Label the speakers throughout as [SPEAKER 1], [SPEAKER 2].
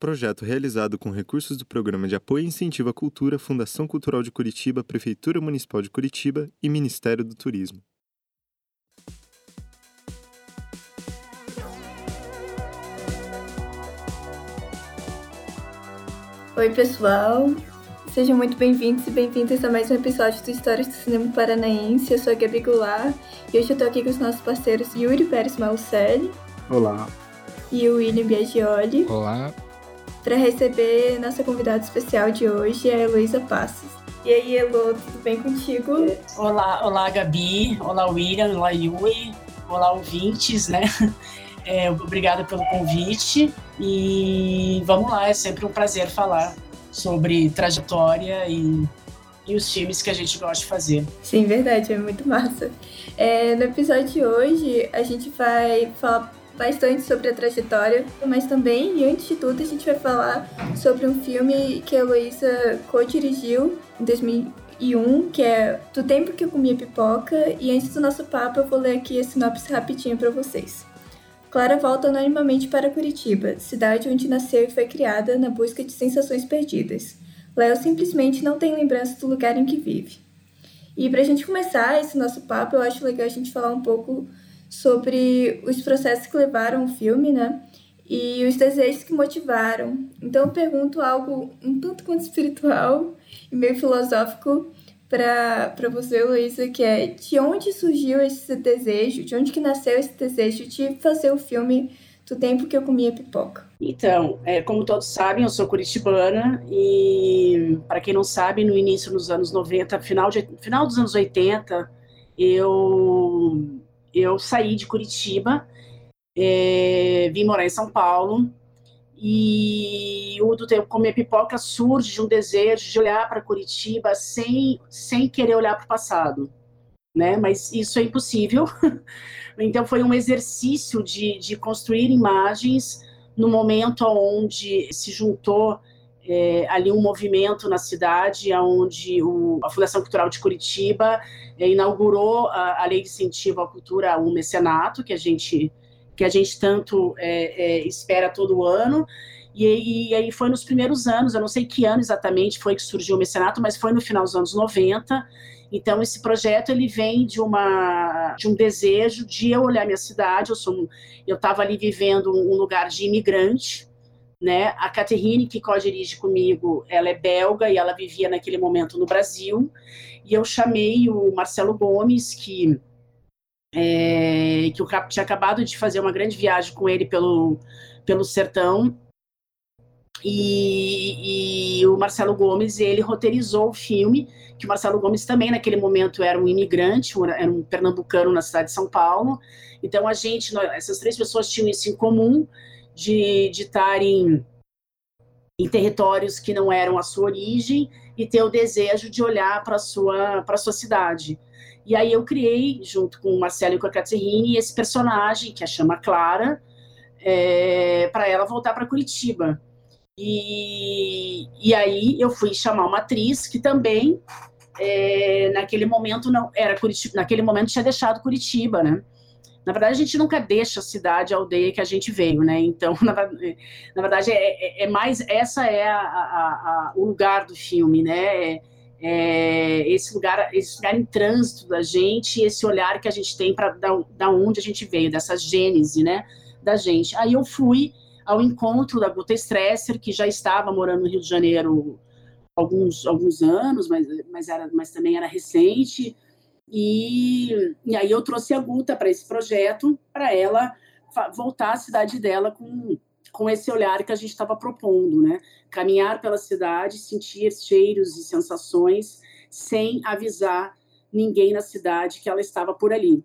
[SPEAKER 1] projeto realizado com recursos do Programa de Apoio e Incentivo à Cultura, Fundação Cultural de Curitiba, Prefeitura Municipal de Curitiba e Ministério do Turismo.
[SPEAKER 2] Oi, pessoal. Sejam muito bem-vindos e bem-vindas a mais um episódio do Histórias do Cinema Paranaense. Eu sou a Gabi Goulart e hoje eu tô aqui com os nossos parceiros Yuri Pérez Malcelli.
[SPEAKER 3] Olá.
[SPEAKER 2] E o William Biagioli.
[SPEAKER 4] Olá.
[SPEAKER 2] Para receber nossa convidada especial de hoje, a Heloísa Passos. E aí, Elo, tudo bem contigo?
[SPEAKER 5] Olá, olá, Gabi. Olá, William. Olá, Yuri. Olá, ouvintes, né? É, obrigada pelo convite. E vamos lá, é sempre um prazer falar sobre trajetória e, e os filmes que a gente gosta de fazer.
[SPEAKER 2] Sim, verdade, é muito massa. É, no episódio de hoje, a gente vai falar bastante sobre a trajetória, mas também, e antes de tudo, a gente vai falar sobre um filme que a Heloísa co-dirigiu em 2001, que é Do Tempo que eu comia pipoca, e antes do nosso papo eu vou ler aqui a sinopse rapidinho para vocês. Clara volta anonimamente para Curitiba, cidade onde nasceu e foi criada na busca de sensações perdidas. Léo simplesmente não tem lembrança do lugar em que vive. E para a gente começar esse nosso papo, eu acho legal a gente falar um pouco sobre os processos que levaram o filme, né? E os desejos que motivaram. Então eu pergunto algo um tanto quanto espiritual e meio filosófico para você, Luísa, que é de onde surgiu esse desejo, de onde que nasceu esse desejo de fazer o filme do tempo que eu comia pipoca?
[SPEAKER 5] Então, é, como todos sabem, eu sou curitibana e, para quem não sabe, no início dos anos 90, final, de, final dos anos 80, eu, eu saí de Curitiba, é, vim morar em São Paulo e o do tempo comer pipoca surge de um desejo de olhar para Curitiba sem, sem querer olhar para o passado, né? Mas isso é impossível. então foi um exercício de, de construir imagens no momento onde se juntou é, ali um movimento na cidade, onde o, a Fundação Cultural de Curitiba é, inaugurou a, a, lei de incentivo à cultura, o mecenato, que a gente que a gente tanto é, é, espera todo ano. E, e, aí foi nos primeiros anos, eu não sei que ano exatamente foi que surgiu o mecenato, mas foi no final dos anos 90. Então esse projeto ele vem de uma de um desejo de eu olhar minha cidade. Eu sou eu estava ali vivendo um lugar de imigrante, né? A Caterine que co-dirige comigo, ela é belga e ela vivia naquele momento no Brasil. E eu chamei o Marcelo Gomes que é, que eu tinha acabado de fazer uma grande viagem com ele pelo, pelo sertão. E, e, o Marcelo Gomes, ele roteirizou o filme, que o Marcelo Gomes também naquele momento era um imigrante, era um pernambucano na cidade de São Paulo. Então a gente, nós, essas três pessoas tinham isso em comum, de, estarem em territórios que não eram a sua origem e ter o desejo de olhar para a sua, sua cidade. E aí eu criei, junto com Marcelo e com a Caterine, esse personagem, que a chama Clara, é, para ela voltar para Curitiba. E, e aí eu fui chamar uma atriz que também, é, naquele momento, não era Curitiba, naquele momento tinha deixado Curitiba, né? Na verdade, a gente nunca deixa a cidade, a aldeia que a gente veio, né? Então, na, na verdade, é, é, é, mais essa é a, a, a, o lugar do filme, né? É, é, esse lugar, esse lugar em trânsito da gente, esse olhar que a gente tem para da, da onde a gente veio, dessa gênese, né, da gente. Aí eu fui ao encontro da Guta Stresser, que já estava morando no Rio de Janeiro alguns alguns anos, mas mas era mas também era recente. E, e aí eu trouxe a Guta para esse projeto, para ela voltar à cidade dela com com esse olhar que a gente estava propondo, né? Caminhar pela cidade, sentir cheiros e sensações sem avisar ninguém na cidade que ela estava por ali.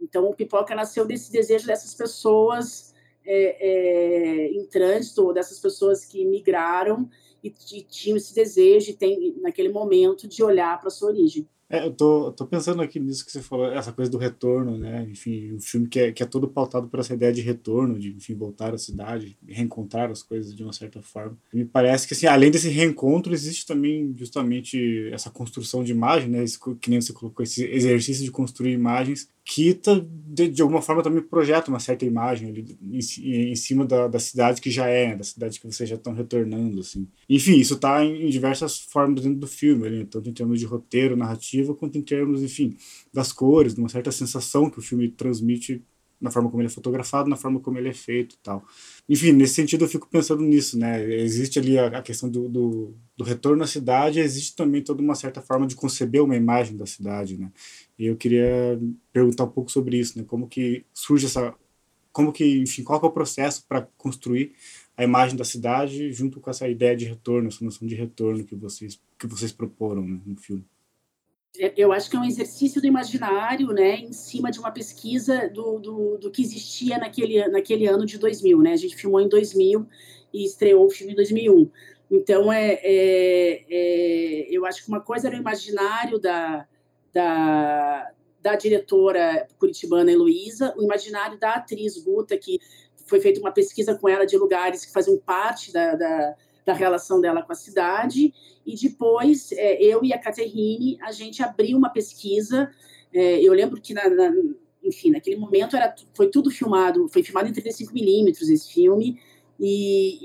[SPEAKER 5] Então, o Pipoca nasceu desse desejo dessas pessoas é, é, em trânsito, dessas pessoas que migraram e, e tinham esse desejo, e tem, naquele momento, de olhar para sua origem.
[SPEAKER 3] É, eu tô, tô pensando aqui nisso que você falou, essa coisa do retorno, né? Enfim, um filme que é, que é todo pautado por essa ideia de retorno, de, enfim, voltar à cidade, reencontrar as coisas de uma certa forma. Me parece que, assim, além desse reencontro, existe também justamente essa construção de imagem, né? Esse, que nem você colocou, esse exercício de construir imagens que de, de, alguma forma também projeta uma certa imagem ali em, em cima da, da cidade que já é, da cidade que vocês já estão retornando, assim. Enfim, isso está em, em, diversas formas dentro do filme, ali, tanto em termos de roteiro, narrativa, quanto em termos, enfim, das cores, de uma certa sensação que o filme transmite na forma como ele é fotografado, na forma como ele é feito tal. Enfim, nesse sentido eu fico pensando nisso, né? Existe ali a, a questão do, do, do, retorno à cidade, existe também toda uma certa forma de conceber uma imagem da cidade, né? E eu queria perguntar um pouco sobre isso, né? Como que surge essa... Como que, enfim, qual é o processo para construir a imagem da cidade junto com essa ideia de retorno, essa noção de retorno que vocês, que vocês proporam né, no filme?
[SPEAKER 5] É, eu acho que é um exercício do imaginário, né, em cima de uma pesquisa do, do, do, que existia naquele, naquele ano de 2000, né? A gente filmou em 2000 e estreou o filme em 2001. Então, é, é, é, eu acho que uma coisa era o imaginário da, da, da diretora curitibana Heloísa, o imaginário da atriz Guta, que foi feita uma pesquisa com ela de lugares que faziam parte da, da da relação dela com a cidade, e depois é, eu e a Caterine, a gente abriu uma pesquisa, é, eu lembro que, na, na, enfim, naquele momento era, foi tudo filmado, foi filmado em 35 milímetros esse filme, e,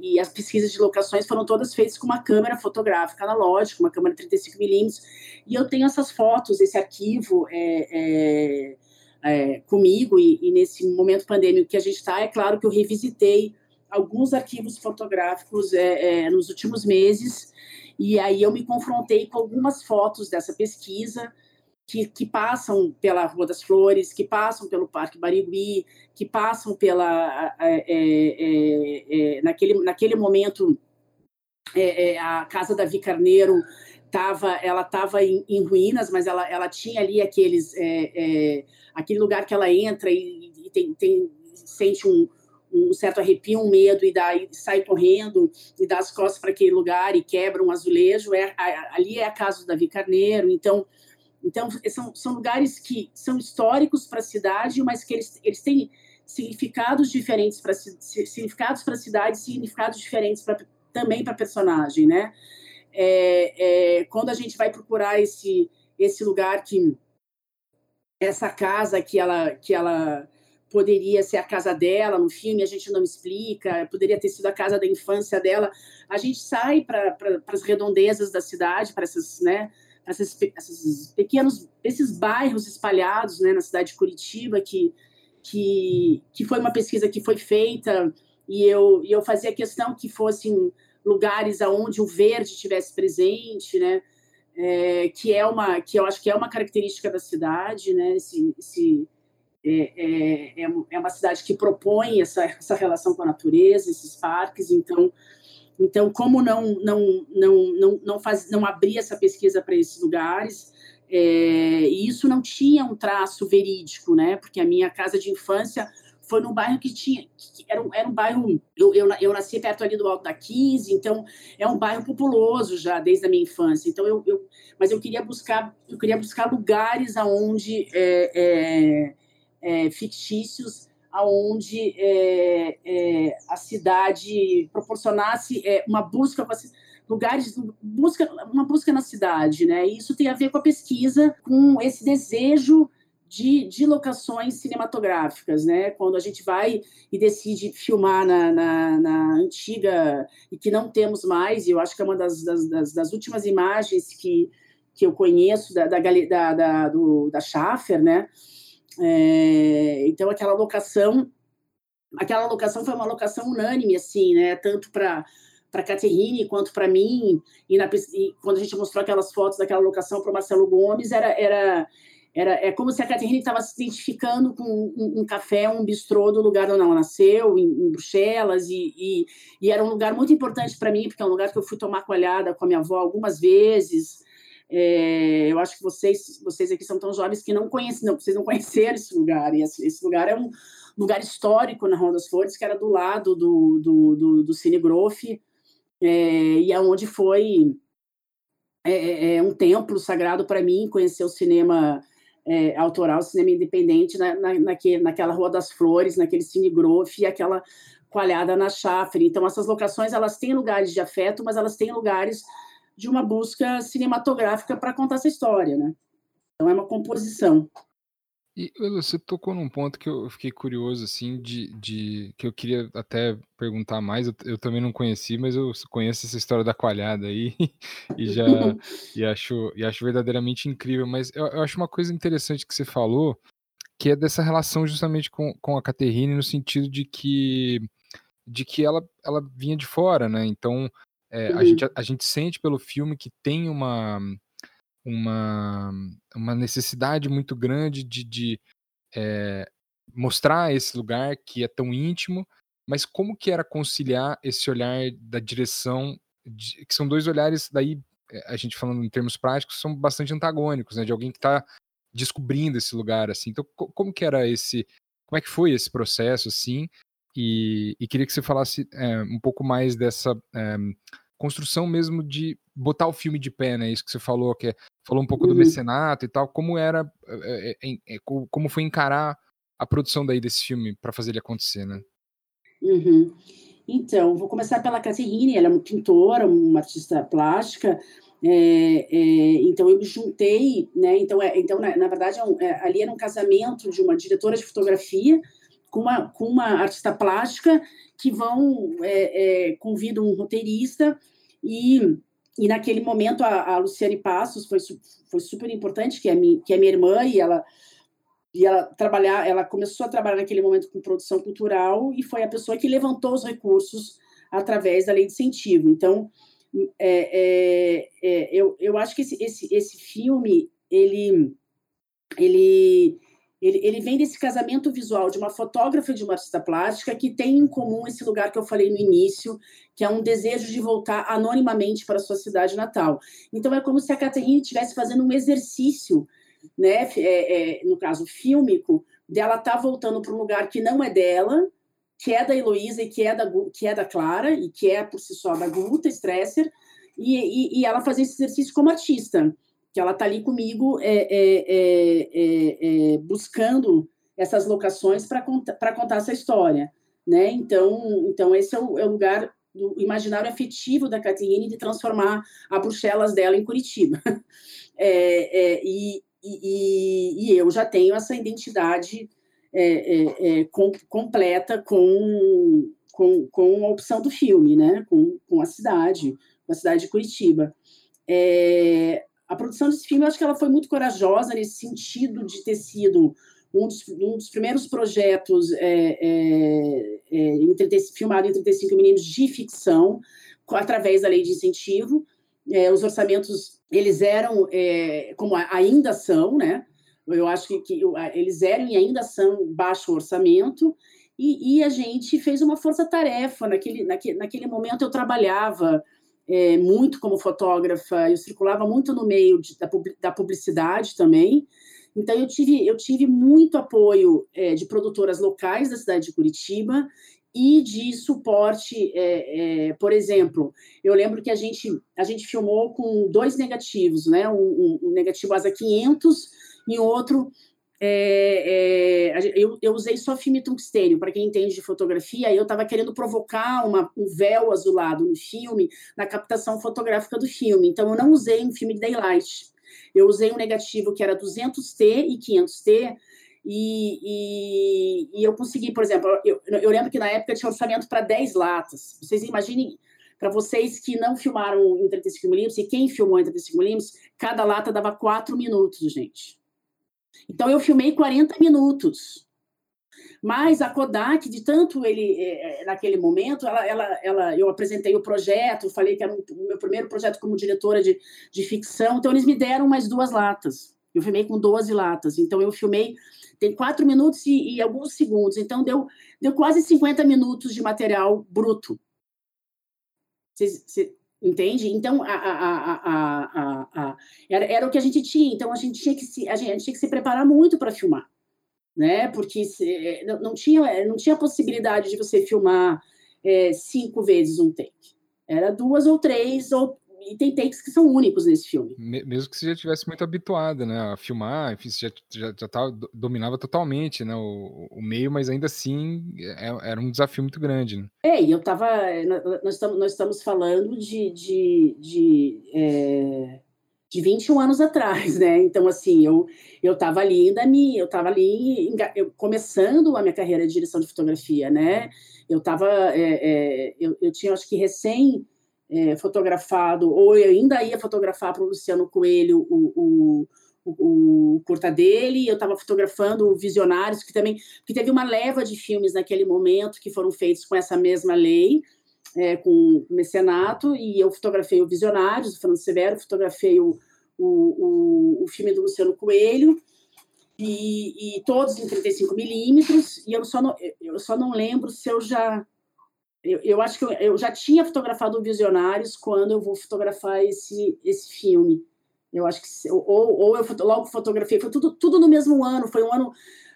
[SPEAKER 5] e, e, as pesquisas de locações foram todas feitas com uma câmera fotográfica analógica, uma câmera 35 milímetros, e eu tenho essas fotos, esse arquivo é, é, é, comigo, e, e, nesse momento pandêmico que a gente está, é claro que eu revisitei alguns arquivos fotográficos é, é, nos últimos meses, e aí eu me confrontei com algumas fotos dessa pesquisa que, que passam pela Rua das Flores, que passam pelo Parque Barigui, que passam pela... É, é, é, naquele, naquele momento, é, a Casa Davi Carneiro tava, ela estava em, em, ruínas, mas ela, ela tinha ali aqueles... aquele lugar que ela entra e, e tem, tem, sente um, um certo arrepio, um medo e, dá, sai correndo e dá as costas para aquele lugar e quebra um azulejo. É, ali é a casa do Davi Carneiro. Então, então são, são lugares que são históricos para a cidade, mas que eles, eles têm significados diferentes para significados para a cidade, significados diferentes pra, também para personagem, né? É, é, quando a gente vai procurar esse esse lugar que essa casa que ela que ela poderia ser a casa dela no filme, a gente não explica, poderia ter sido a casa da infância dela. A gente sai para pra, as redondezas da cidade, para essas, né, esses, esses pequenos, esses bairros espalhados, né, na cidade de Curitiba, que, que, que foi uma pesquisa que foi feita e eu, e eu fazia questão que fossem lugares aonde o verde estivesse presente, né, é, que é uma, que eu acho que é uma característica da cidade, né, esse, esse é, é, é, é uma cidade que propõe essa, essa relação com a natureza, esses parques, então então como não não não não não, faz, não abrir essa pesquisa para esses lugares é, e isso não tinha um traço verídico, né? Porque a minha casa de infância foi num bairro que tinha que era, um, era um bairro eu, eu, eu nasci perto ali do Alto da 15, então é um bairro populoso já desde a minha infância. Então eu, eu mas eu queria buscar eu queria buscar lugares aonde é, é, é, fictícios aonde é, é, a cidade proporcionasse é, uma busca lugares busca uma busca na cidade né e isso tem a ver com a pesquisa com esse desejo de, de locações cinematográficas, né? Quando a gente vai e decide filmar na, na, na antiga e que não temos mais, e eu acho que é uma das, das, das últimas imagens que, que eu conheço da, da, da, da, do, da Schaffer, né? É, então, aquela locação, aquela locação foi uma locação unânime, assim, né? Tanto para para Caterine quanto para mim e, na, e, quando a gente mostrou aquelas fotos daquela locação para Marcelo Gomes era era era é como se a Caterine estava se identificando com um, um, café um bistrô do lugar onde ela nasceu em, em Bruxelas e, e, e, era um lugar muito importante para mim porque é um lugar que eu fui tomar colhada com a minha avó algumas vezes é, eu acho que vocês, vocês aqui são tão jovens que não conhecem, não, vocês não conheceram esse lugar. E esse, lugar é um lugar histórico na Rua das Flores, que era do lado do, do, do, do Cine Groff, é, e é foi é, é, é um templo sagrado para mim conhecer o cinema é, autoral, cinema independente na, na, naquele, naquela Rua das Flores, naquele Cine Grove e aquela coalhada na Chafre. Então, essas locações elas têm lugares de afeto, mas elas têm lugares de uma busca cinematográfica para contar essa história, né? Então, é uma composição.
[SPEAKER 4] E você tocou num ponto que eu fiquei curioso, assim, de, de que eu queria até perguntar mais. Eu, eu também não conheci, mas eu conheço essa história da coalhada aí e já e acho, e acho verdadeiramente incrível. Mas eu, eu, acho uma coisa interessante que você falou, que é dessa relação justamente com, com a Caterine, no sentido de que de que ela, ela vinha de fora, né? Então é, uhum. a, gente, a, a gente sente pelo filme que tem uma uma, uma necessidade muito grande de, de é, mostrar esse lugar que é tão íntimo, mas como que era conciliar esse olhar da direção, de, que são dois olhares, daí eh, a gente falando em termos práticos, são bastante antagônicos, né, de alguém que está descobrindo esse lugar, assim, então como que era esse, como é que foi esse processo, assim, e, e queria que você falasse é, um pouco mais dessa é, construção mesmo de botar o filme de pé, né? Isso que você falou, que é, falou um pouco uhum. do mecenato e tal, como era, é, é, é, como foi encarar a produção daí desse filme para fazer ele acontecer, né?
[SPEAKER 5] Uhum. Então, vou começar pela Caterine, ela é uma pintora, uma artista plástica, é, é, então eu me juntei, né? Então, é, então na, na verdade, ali era um casamento de uma diretora de fotografia com uma, com uma artista plástica que vão é, é, convidam um roteirista e, e naquele momento a, a Luciane Passos foi, foi super importante que é minha, que é minha irmã e ela e ela trabalhar ela começou a trabalhar naquele momento com produção cultural e foi a pessoa que levantou os recursos através da lei de incentivo. Então é, é, é, eu, eu acho que esse, esse, esse filme ele ele ele, ele vem desse casamento visual de uma fotógrafa e de uma artista plástica que tem em comum esse lugar que eu falei no início, que é um desejo de voltar anonimamente para sua cidade natal. Então é como se a Caterine estivesse fazendo um exercício, né, é, é, no caso fílmico, dela tá voltando para um lugar que não é dela, que é da Heloísa e que é da, que é da Clara, e que é por si só da Guta Stresser, e, e, e ela fazer esse exercício como artista que ela está ali comigo é, é, é, é, buscando essas locações para contar, contar essa história. Né? Então, então esse é o, é o lugar do imaginário afetivo da Caterine de transformar a Bruxelas dela em Curitiba. É, e, e, e, eu já tenho essa identidade com, completa com, com, com a opção do filme, né? com, com a cidade, com a cidade de Curitiba. É, a produção desse filme, eu acho que ela foi muito corajosa nesse sentido de ter sido um dos, um dos primeiros projetos é, é, é, em 30, filmado em 35 milímetros de ficção, através da lei de incentivo. É, os orçamentos, eles eram, é, como ainda são, né? Eu acho que, que, eles eram e ainda são baixo orçamento, e, e a gente fez uma força-tarefa. Naquele, naquele, naquele momento eu trabalhava é, muito como fotógrafa, eu circulava muito no meio de, da, da, publicidade também. Então, eu tive, eu tive muito apoio é, de produtoras locais da cidade de Curitiba e de suporte, é, é por exemplo, eu lembro que a gente, a gente filmou com dois negativos, né? um, um negativo ASA 500 e outro é, é, eu, eu, usei só tungstênio, para quem entende de fotografia, eu estava querendo provocar uma, um véu azulado no filme, na captação fotográfica do filme. Então, eu não usei um filme de daylight. Eu usei um negativo que era 200T e 500T, e, e, e eu consegui, por exemplo, eu, eu, lembro que na época tinha orçamento para 10 latas. Vocês imaginem, para vocês que não filmaram em 35mm, e quem filmou em 35mm, cada lata dava 4 minutos, gente. Então eu filmei 40 minutos. Mas a Kodak, de tanto ele, é, é, naquele momento, ela, ela, ela, eu apresentei o projeto, falei que era o meu primeiro projeto como diretora de, de ficção, então eles me deram mais duas latas. Eu filmei com 12 latas, então eu filmei, tem quatro minutos e, e alguns segundos, então deu, deu quase 50 minutos de material bruto. Vocês, Entende? Então, a, a, a, era, era o que a gente tinha. Então, a gente tinha que se, a gente, tinha que se preparar muito para filmar. Né? Porque se, é, não, não, tinha, não tinha possibilidade de você filmar é, cinco vezes um take. Era duas ou três, ou, e tem takes que são únicos nesse filme.
[SPEAKER 4] Mesmo que você já tivesse muito habituada, né, a filmar, enfim, você já, já, já tava, dominava totalmente, né, o, o meio, mas ainda assim é, era um desafio muito grande, né?
[SPEAKER 5] É, e eu tava, nós estamos, nós estamos falando de, de, de, é, de 21 anos atrás, né, então assim, eu, eu tava ali ainda, me, eu tava ali eu, começando a minha carreira de direção de fotografia, né, eu tava, é, é, eu, eu tinha acho que recém é, fotografado, ou ainda ia fotografar para o Luciano Coelho o, o, o, o curta dele, eu estava fotografando Visionários, que também que teve uma leva de filmes naquele momento que foram feitos com essa mesma lei, é, com o mecenato, e eu fotografei o Visionários, o Fernando Severo, fotografei o, o, o, o filme do Luciano Coelho, e, e, todos em 35 milímetros, e eu só, não, eu só não lembro se eu já eu, eu acho que eu, eu, já tinha fotografado Visionários quando eu vou fotografar esse, esse filme. Eu acho que ou, ou eu logo fotografei, foi tudo, tudo no mesmo ano, foi um ano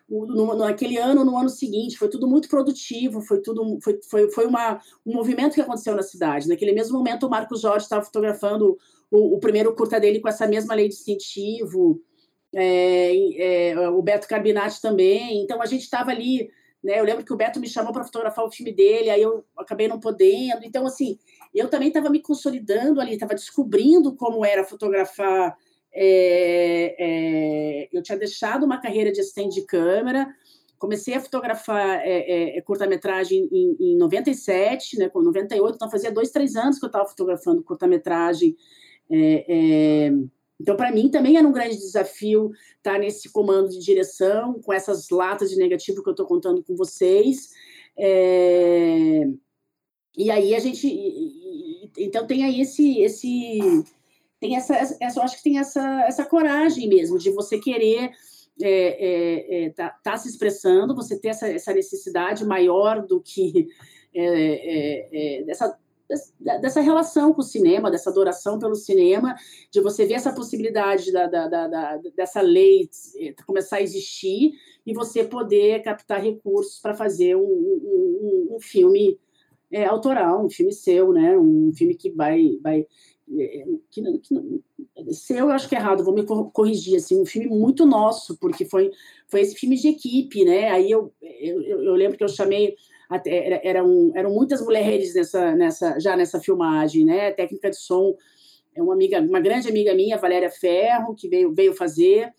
[SPEAKER 5] no, naquele ano, no ano seguinte, foi tudo muito produtivo, foi tudo foi, foi, foi uma, um movimento que aconteceu na cidade. Naquele mesmo momento, o Marcos Jorge estava fotografando o, o, primeiro curta dele com essa mesma lei de incentivo, é, é, o Beto Carbinati também. Então a gente estava ali né? Eu lembro que o Beto me chamou para fotografar o filme dele, aí eu acabei não podendo. Então, assim, eu também estava me consolidando ali, estava descobrindo como era fotografar. É, é, eu tinha deixado uma carreira de assistente de câmera, comecei a fotografar é, é curta-metragem em, em 97, né, com 98, então fazia dois, três anos que eu estava fotografando curta-metragem. Então, para mim, também era um grande desafio estar nesse comando de direção, com essas latas de negativo que eu estou contando com vocês. É... E aí a gente. Então, tem aí esse. esse tem essa, essa, eu acho que tem essa, essa coragem mesmo de você querer é, é, é, tá, tá, se expressando, você ter essa, essa necessidade maior do que é, é, é, dessa dessa relação com o cinema, dessa adoração pelo cinema, de você ver essa possibilidade da, da, da, dessa lei eh, começar a existir e você poder captar recursos para fazer um, um, um filme é, autoral, um filme seu, né? Um filme que vai, vai eh, que, que, seu eu acho que é errado, vou me corrigir assim, um filme muito nosso, porque foi foi esse filme de equipe, né? Aí eu, eu, eu lembro que eu chamei até, eram, eram muitas mulheres nessa, nessa, já nessa filmagem, né? técnica de som é uma amiga, uma grande amiga minha, Valéria Ferro, que veio, veio fazer.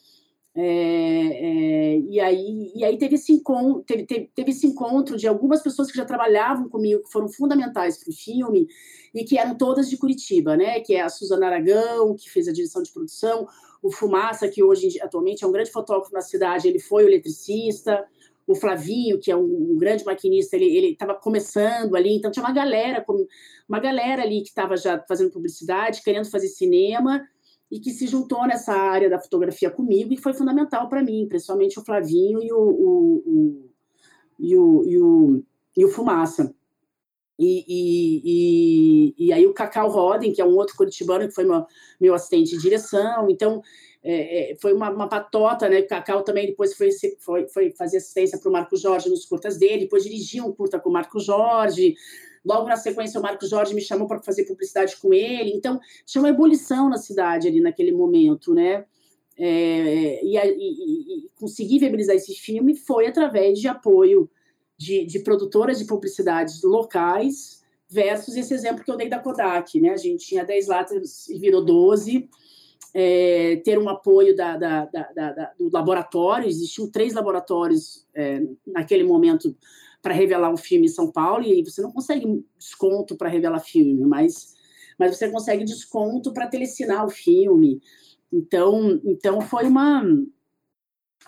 [SPEAKER 5] É, é, e, aí, e aí teve esse, encontro, teve, teve, teve, esse encontro de algumas pessoas que já trabalhavam comigo, que foram fundamentais para o filme, e que eram todas de Curitiba, né? Que é a Suzana Aragão, que fez a direção de produção, o Fumaça, que hoje atualmente é um grande fotógrafo na cidade, ele foi o eletricista, o Flavinho, que é um, um grande maquinista, ele estava começando ali, então tinha uma galera, uma galera ali que estava já fazendo publicidade, querendo fazer cinema, e que se juntou nessa área da fotografia comigo e foi fundamental para mim, principalmente o Flavinho e o, o, o, e o, e o, e o Fumaça. E, e, e, e, aí o Cacau Roden, que é um outro curitibano que foi meu, meu assistente de direção. Então, é, é, foi uma, uma, patota, né? Cacau também depois foi, foi, foi fazer assistência para o Marco Jorge nos curtas dele, depois dirigiu um curta com o Marco Jorge. Logo na sequência, o Marco Jorge me chamou para fazer publicidade com ele. Então, tinha uma ebulição na cidade ali naquele momento, né? É, e, e, e conseguir viabilizar esse filme foi através de apoio de, de produtoras de publicidades locais versus esse exemplo que eu dei da Kodak, né? A gente tinha 10 latas e virou 12 é, ter um apoio da, da, da, do laboratório, existiam três laboratórios é, naquele momento para revelar um filme em São Paulo, e você não consegue desconto para revelar filme, mas, mas você consegue desconto para telecinar o filme. Então, então foi uma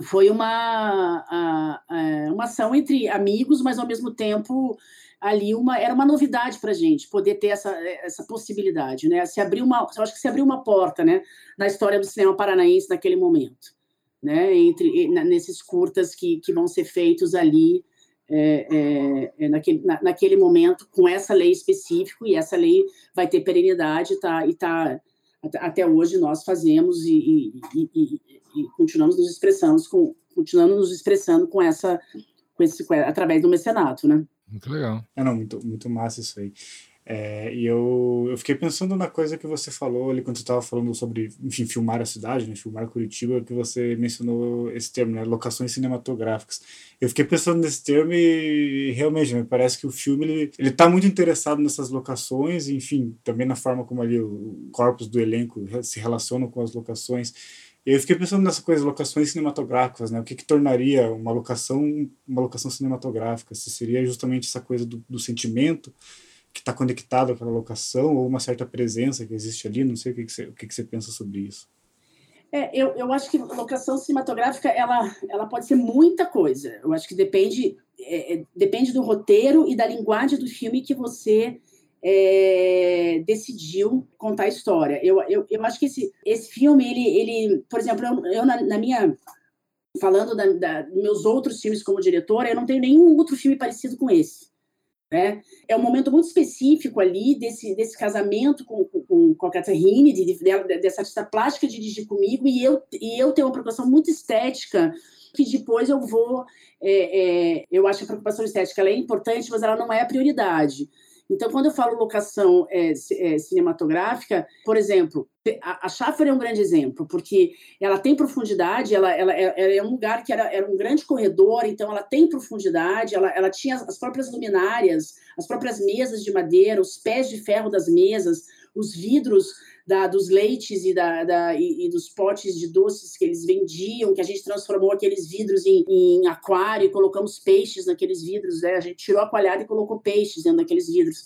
[SPEAKER 5] foi uma, é, uma ação entre amigos, mas ao mesmo tempo ali uma era uma novidade para a gente poder ter essa, essa possibilidade, né? Se abriu uma, eu acho que se abriu uma porta, né, na história do cinema paranaense naquele momento, né? Entre nesses curtas que, que vão ser feitos ali é, é, é naquele, na, naquele momento com essa lei específica e essa lei vai ter perenidade, tá? E tá até hoje nós fazemos e, e, e, e continuamos nos expressando com continuando nos expressando com essa com esse, através do mecenato, né?
[SPEAKER 4] Muito legal.
[SPEAKER 3] É, não, muito, muito massa isso aí. É, e eu, eu fiquei pensando na coisa que você falou ali quando você estava falando sobre, enfim, filmar a cidade, né, filmar Curitiba, que você mencionou esse termo, né, locações cinematográficas. Eu fiquei pensando nesse termo e realmente me parece que o filme ele, ele tá muito interessado nessas locações, enfim, também na forma como ali o corpus do elenco se relaciona com as locações. Eu fiquei pensando nessa coisa, locações cinematográficas, né? O que, que tornaria uma locação uma locação cinematográfica? Se seria justamente essa coisa do, do sentimento que está conectado àquela locação ou uma certa presença que existe ali? Não sei o que, que, você, o que, que você pensa sobre isso.
[SPEAKER 5] É, eu, eu acho que locação cinematográfica ela, ela pode ser muita coisa. Eu acho que depende, é, é depende do roteiro e da linguagem do filme que você é, decidiu contar a história. Eu, eu, eu acho que esse, esse filme, ele, ele por exemplo, eu, eu na, na, minha. Falando da, da, meus outros filmes como diretora, eu não tenho nenhum outro filme parecido com esse. Né? É um momento muito específico ali desse, desse casamento com, com, com a Catherine, de, de, dessa artista plástica dirigir comigo, e eu, e eu tenho uma preocupação muito estética, que depois eu vou. É, é, eu acho que a preocupação estética é importante, mas ela não é a prioridade. Então, quando eu falo locação é, é, cinematográfica, por exemplo, a, a é um grande exemplo, porque ela tem profundidade, ela, ela, ela é um lugar que era, era, um grande corredor, então ela tem profundidade, ela, ela tinha as próprias luminárias, as próprias mesas de madeira, os pés de ferro das mesas, os vidros da, dos leites e, da, da e, e, dos potes de doces que eles vendiam, que a gente transformou aqueles vidros em, em aquário e colocamos peixes naqueles vidros, né? A gente tirou a coalhada e colocou peixes dentro daqueles vidros.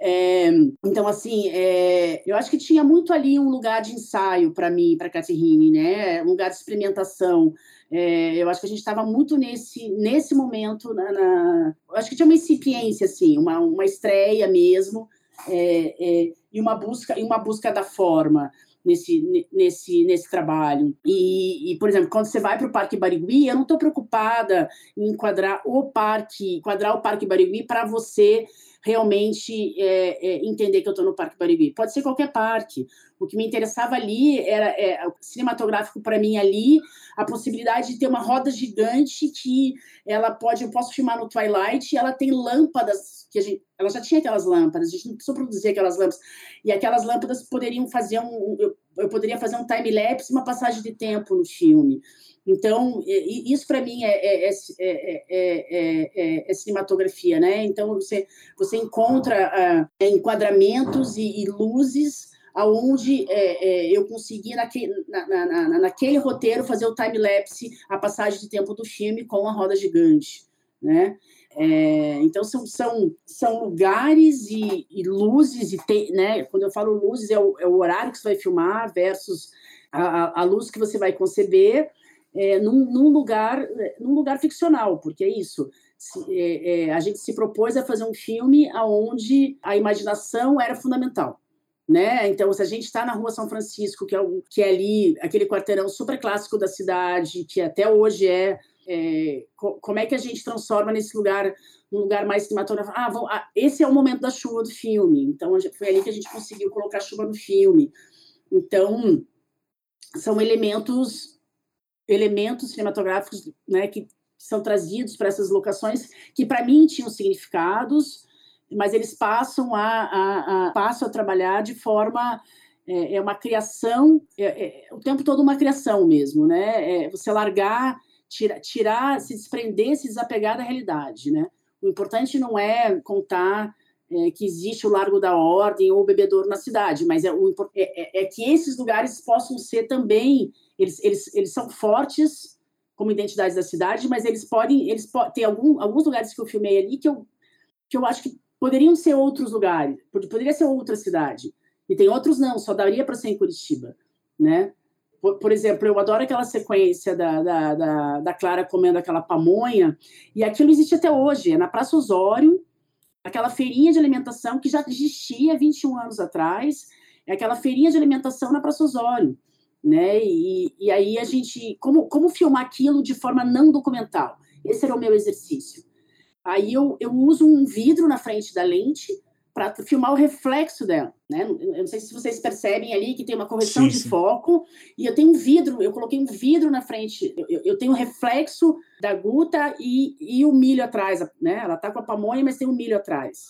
[SPEAKER 5] É, então, assim, é, eu acho que tinha muito ali um lugar de ensaio para mim, para Catherine, né? Um lugar de experimentação. É, eu acho que a gente estava muito nesse, nesse momento, na, na, acho que tinha uma incipiência, assim, uma, uma estreia mesmo, é, é, e uma busca e uma busca da forma nesse, nesse, nesse trabalho. E, e, por exemplo, quando você vai para o Parque Barigui, eu não estou preocupada em enquadrar o parque, enquadrar o Parque Barigui para você realmente é, é, entender que eu estou no Parque Barigui. Pode ser qualquer parque. O que me interessava ali era é, cinematográfico para mim ali, a possibilidade de ter uma roda gigante que ela pode, eu posso filmar no Twilight, e ela tem lâmpadas que a gente, ela já tinha aquelas lâmpadas, a gente não precisou produzir aquelas lâmpadas. E aquelas lâmpadas poderiam fazer um, eu, eu poderia fazer um time lapse, uma passagem de tempo no filme. Então, isso para mim é, é, é, é, cinematografia, né? Então, você, você encontra uh, enquadramentos e, e luzes aonde eu consegui, naquele, na, na, naquele roteiro, fazer o time-lapse, a passagem de tempo do filme com a roda gigante, né? É, então são, são, são lugares e, e luzes, e te, né? quando eu falo luzes, é o, é o, horário que você vai filmar versus a, a luz que você vai conceber, é, num, num, lugar, num lugar ficcional, porque é isso. Se, é, é, a gente se propôs a fazer um filme onde a imaginação era fundamental. Né? Então, se a gente está na Rua São Francisco, que é, que é ali aquele quarteirão super clássico da cidade, que até hoje é, é co como é que a gente transforma nesse lugar um lugar mais cinematográfico? Ah, vamos, ah, esse é o momento da chuva do filme. Então, foi ali que a gente conseguiu colocar chuva no filme. Então, são elementos elementos cinematográficos né, que são trazidos para essas locações que para mim tinham significados, mas eles passam a, a, a passam a trabalhar de forma é, é uma criação é, é, o tempo todo uma criação mesmo, né? É você largar, tira, tirar, se desprender, se desapegar da realidade, né? O importante não é contar é, que existe o Largo da Ordem ou o Bebedouro na cidade, mas é, é, é, é que esses lugares possam ser também eles, eles, eles são fortes como identidades da cidade, mas eles podem, eles podem ter algum, alguns lugares que eu filmei ali que eu, que eu acho que poderiam ser outros lugares, poderia ser outra cidade. E tem outros não, só daria para ser em Curitiba, né? Por, por, exemplo, eu adoro aquela sequência da, da, da, da, Clara comendo aquela pamonha, e aquilo existe até hoje, é na Praça Osório, aquela feirinha de alimentação que já existia 21 anos atrás, é aquela feirinha de alimentação na Praça Osório né? E, e aí a gente, como, como filmar aquilo de forma não documental? Esse era o meu exercício. Aí eu, eu uso um vidro na frente da lente para filmar o reflexo dela, né? Eu não sei se vocês percebem ali que tem uma correção sim, de sim. foco e eu tenho um vidro, eu coloquei um vidro na frente, eu, eu tenho o reflexo da guta e, e o milho atrás, né? Ela tá com a pamonha, mas tem o milho atrás.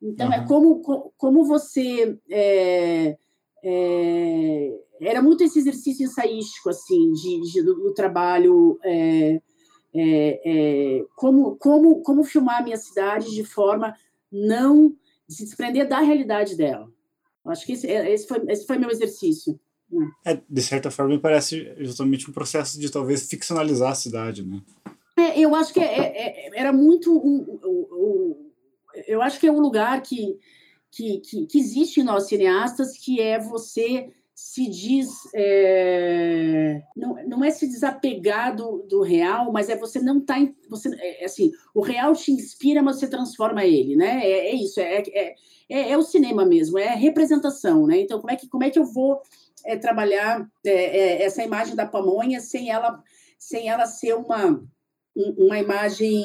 [SPEAKER 5] Então, uhum. é como, como você. É, é, era muito esse exercício ensaístico, assim, de, de do, do, trabalho. É, é, é, como, como, como filmar a minha cidade de forma não se desprender da realidade dela. Acho que esse, esse, foi, esse foi meu exercício.
[SPEAKER 3] É, de certa forma, me parece justamente um processo de talvez ficcionalizar a cidade, né?
[SPEAKER 5] É, eu acho que é, é, é era muito um, um, um, eu acho que é um lugar que, que, que, que, existe em nós cineastas, que é você se diz é, não, não é se desapegar do, do real, mas é você não tá você é, é, assim o real te inspira, mas você transforma ele, né? É, é isso, é, é, é, é, o cinema mesmo, é a representação, né? Então como é que como é que eu vou trabalhar essa imagem da pamonha sem ela sem ela ser uma uma imagem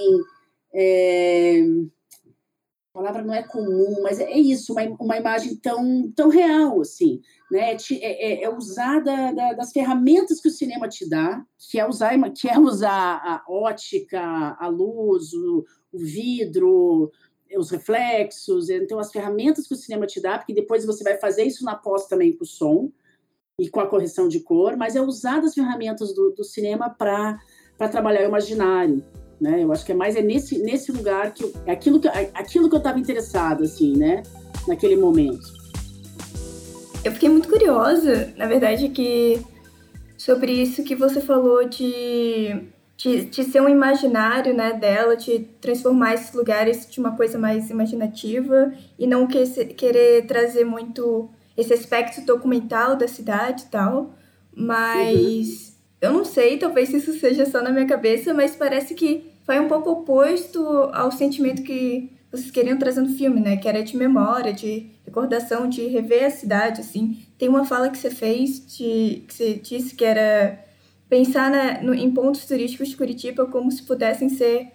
[SPEAKER 5] palavra não é comum, mas é isso, uma, uma imagem tão, tão real, assim, né? É, é, é usar da, da, das ferramentas que o cinema te dá, que é usar, que é usar a ótica, a luz, o, o vidro, os reflexos, então as ferramentas que o cinema te dá, porque depois você vai fazer isso na pós também com o som e com a correção de cor, mas é usar das ferramentas do, do cinema para trabalhar o imaginário, né? Eu acho que é mais é nesse, nesse lugar que eu, é aquilo que é aquilo que eu estava interessada assim, né? Naquele momento.
[SPEAKER 2] Eu fiquei muito curiosa, na verdade, que sobre isso que você falou de, de, de ser um imaginário, né, dela, de transformar esses lugares de uma coisa mais imaginativa e não que, querer trazer muito esse aspecto documental da cidade e tal, mas uhum. eu não sei, talvez isso seja só na minha cabeça, mas parece que foi um pouco oposto ao sentimento que vocês queriam trazer no filme, né? Que era de memória, de recordação, de rever a cidade, assim. Tem uma fala que você fez, de, que você disse que era pensar na, no, em pontos turísticos de Curitiba como se pudessem ser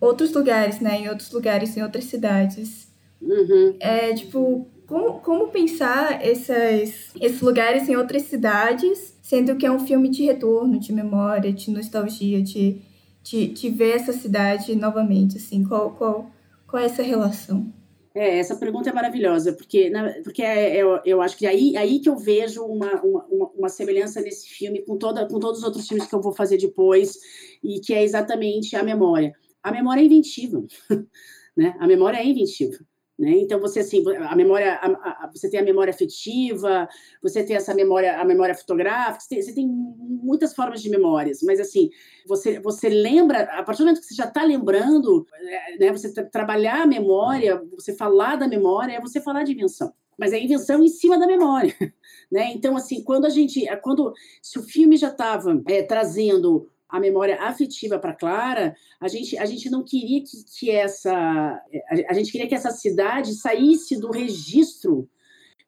[SPEAKER 2] outros lugares, né? Em outros lugares, em outras cidades.
[SPEAKER 5] Uhum.
[SPEAKER 2] É, tipo, como, como pensar essas, esses lugares em outras cidades, sendo que é um filme de retorno, de memória, de nostalgia, de de, de ver essa cidade novamente, assim, qual, qual, qual é essa relação?
[SPEAKER 5] É, essa pergunta é maravilhosa, porque, porque é, eu, eu acho que aí, aí que eu vejo uma, uma, uma semelhança nesse filme com, toda, com todos os outros filmes que eu vou fazer depois, e que é exatamente a memória. A memória é inventiva, né? A memória é inventiva. Né? Então você assim, a memória, a, a, você tem a memória afetiva, você tem essa memória, a memória fotográfica, você tem, você tem, muitas formas de memórias, mas assim, você, você lembra, a partir do momento que você já está lembrando, é, né, você trabalhar a memória, você falar da memória, é você falar de invenção. Mas é invenção em cima da memória, né? Então, assim, quando a gente, quando se o filme já estava é, trazendo a memória afetiva para Clara, a gente, a gente não queria que, que essa. A, gente queria que essa cidade saísse do registro,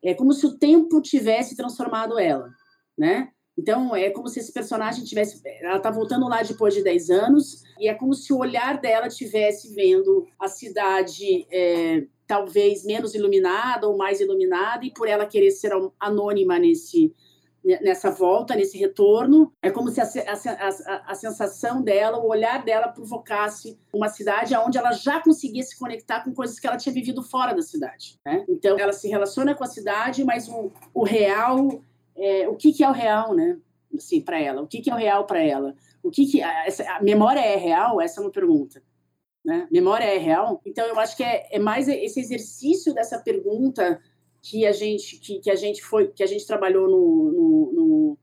[SPEAKER 5] é como se o tempo tivesse transformado ela, né? Então, é como se esse personagem tivesse. Ela está voltando lá depois de 10 anos, e é como se o olhar dela tivesse vendo a cidade. É, talvez menos iluminada ou mais iluminada, e por ela querer ser anônima nesse, nessa volta, nesse retorno. É como se a, a, a, a, sensação dela, o olhar dela provocasse uma cidade onde ela já conseguia se conectar com coisas que ela tinha vivido fora da cidade. Né? Então, ela se relaciona com a cidade, mas o, o real, é, o que, que é o real, né? Assim, para ela, o que, que é o real para ela? O que, que essa, a memória é real? Essa é uma pergunta. Né? Memória é real? Então, eu acho que é, é mais esse exercício dessa pergunta que a gente que, que a gente foi que a gente trabalhou no, no,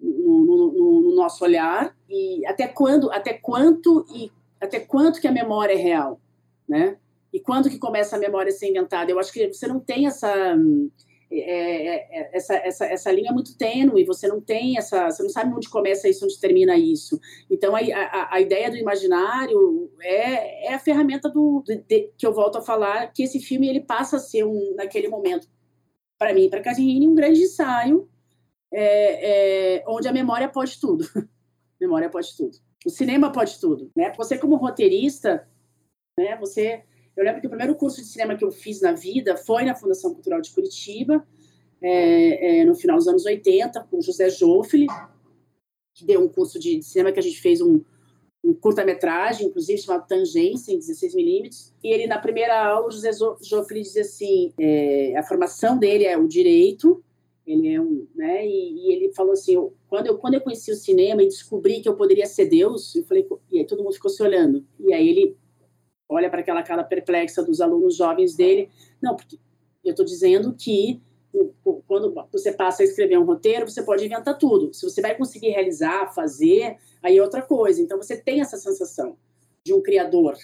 [SPEAKER 5] no, no, no nosso olhar e até quando até quanto e até quanto que a memória é real, né? E quando que começa a memória a ser inventada? Eu acho que você não tem essa é, é, é, essa, essa, essa linha é muito tênue, você não tem essa, você não sabe onde começa isso, onde termina isso. Então a, a, a ideia do imaginário é, é a ferramenta do de, que eu volto a falar que esse filme ele passa a ser um naquele momento para mim, para Casinhini, um grande ensaio é, é, onde a memória pode tudo. memória pode tudo. O cinema pode tudo, né? Você como roteirista, né? Você, eu lembro que o primeiro curso de cinema que eu fiz na vida foi na Fundação Cultural de Curitiba, é, é no final dos anos 80, com José Joffre, que deu um curso de cinema que a gente fez um, um curta-metragem, inclusive chamado Tangência, em 16mm. E ele, na primeira aula, o José Joffre diz assim: é, a formação dele é o direito, ele é um, né? E, e ele falou assim: eu, quando, eu, quando eu conheci o cinema e descobri que eu poderia ser Deus, eu falei, e aí todo mundo ficou se olhando. E aí ele olha para aquela cara perplexa dos alunos jovens dele: não, porque eu estou dizendo que quando você passa a escrever um roteiro, você pode inventar tudo. Se você vai conseguir realizar, fazer, aí é outra coisa. Então você tem essa sensação de um criador,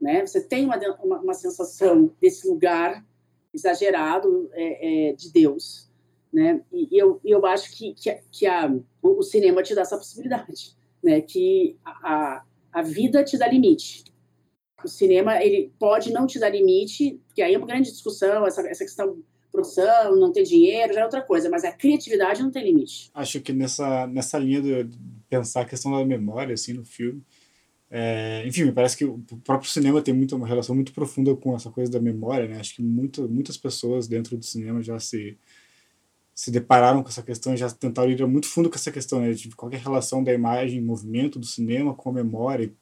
[SPEAKER 5] né? Você tem uma, uma, uma sensação desse lugar exagerado é, é, de Deus, né? E, e eu, eu acho que, que, que a, o cinema te dá essa possibilidade, né? Que a, a vida te dá limite. O cinema ele pode não te dar limite, que aí é uma grande discussão essa, essa questão produção, não ter dinheiro, já é outra coisa, mas a criatividade não tem limite.
[SPEAKER 3] Acho que nessa, nessa linha de pensar a questão da memória, assim, no filme, é, enfim, me parece que o próprio cinema tem muito, uma relação muito profunda com essa coisa da memória, né? Acho que muito, muitas pessoas dentro do cinema já se, se depararam com essa questão, já tentaram ir muito fundo com essa questão, né? De qualquer relação da imagem, movimento do cinema com a memória,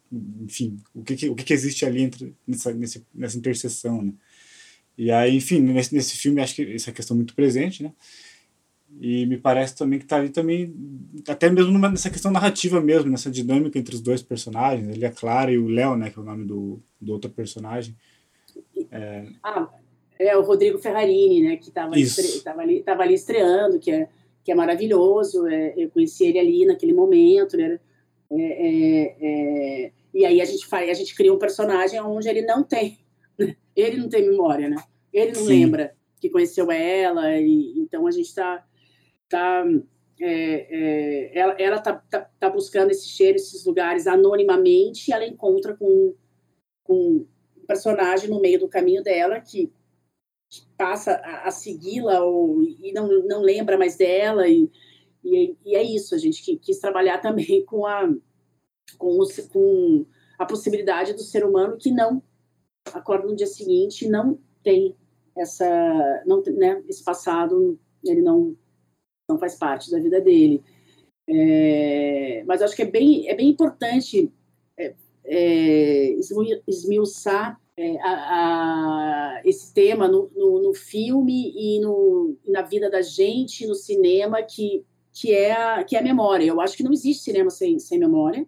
[SPEAKER 3] enfim, o que, que o que, que existe ali entre, nessa, nessa interseção, né? E aí, enfim, nesse, nesse filme acho que essa questão é muito presente, né? E me parece também que tá ali também, até mesmo numa, nessa questão narrativa mesmo, nessa dinâmica entre os dois personagens, ele é Clara e o Léo, né, que é o nome do, do outro personagem.
[SPEAKER 5] É... Ah, é o Rodrigo Ferrarini, né, que estava estre... ali, tava ali estreando, que é, que é maravilhoso, é, eu conheci ele ali naquele momento, né, é, é, é, e aí a gente, faz, a gente cria um personagem onde ele não tem ele não tem memória, né? Ele não Sim. lembra que conheceu ela, e então a gente está. Tá, é, é, ela ela tá, tá, tá, buscando esse cheiro, esses lugares anonimamente, e ela encontra com, com um personagem no meio do caminho dela que, passa a, a segui-la e não, não lembra mais dela, e, e, e, é isso, a gente quis trabalhar também com a, com, o, com a possibilidade do ser humano que não acorda no dia seguinte e não tem essa, não, né, esse passado, ele não, não faz parte da vida dele. É, mas acho que é bem, é bem importante é, é, esmiuçar é, a, a, esse tema no, no, no filme e, no, na vida da gente, no cinema, que, que, é a, que é a memória. Eu acho que não existe cinema sem, sem memória,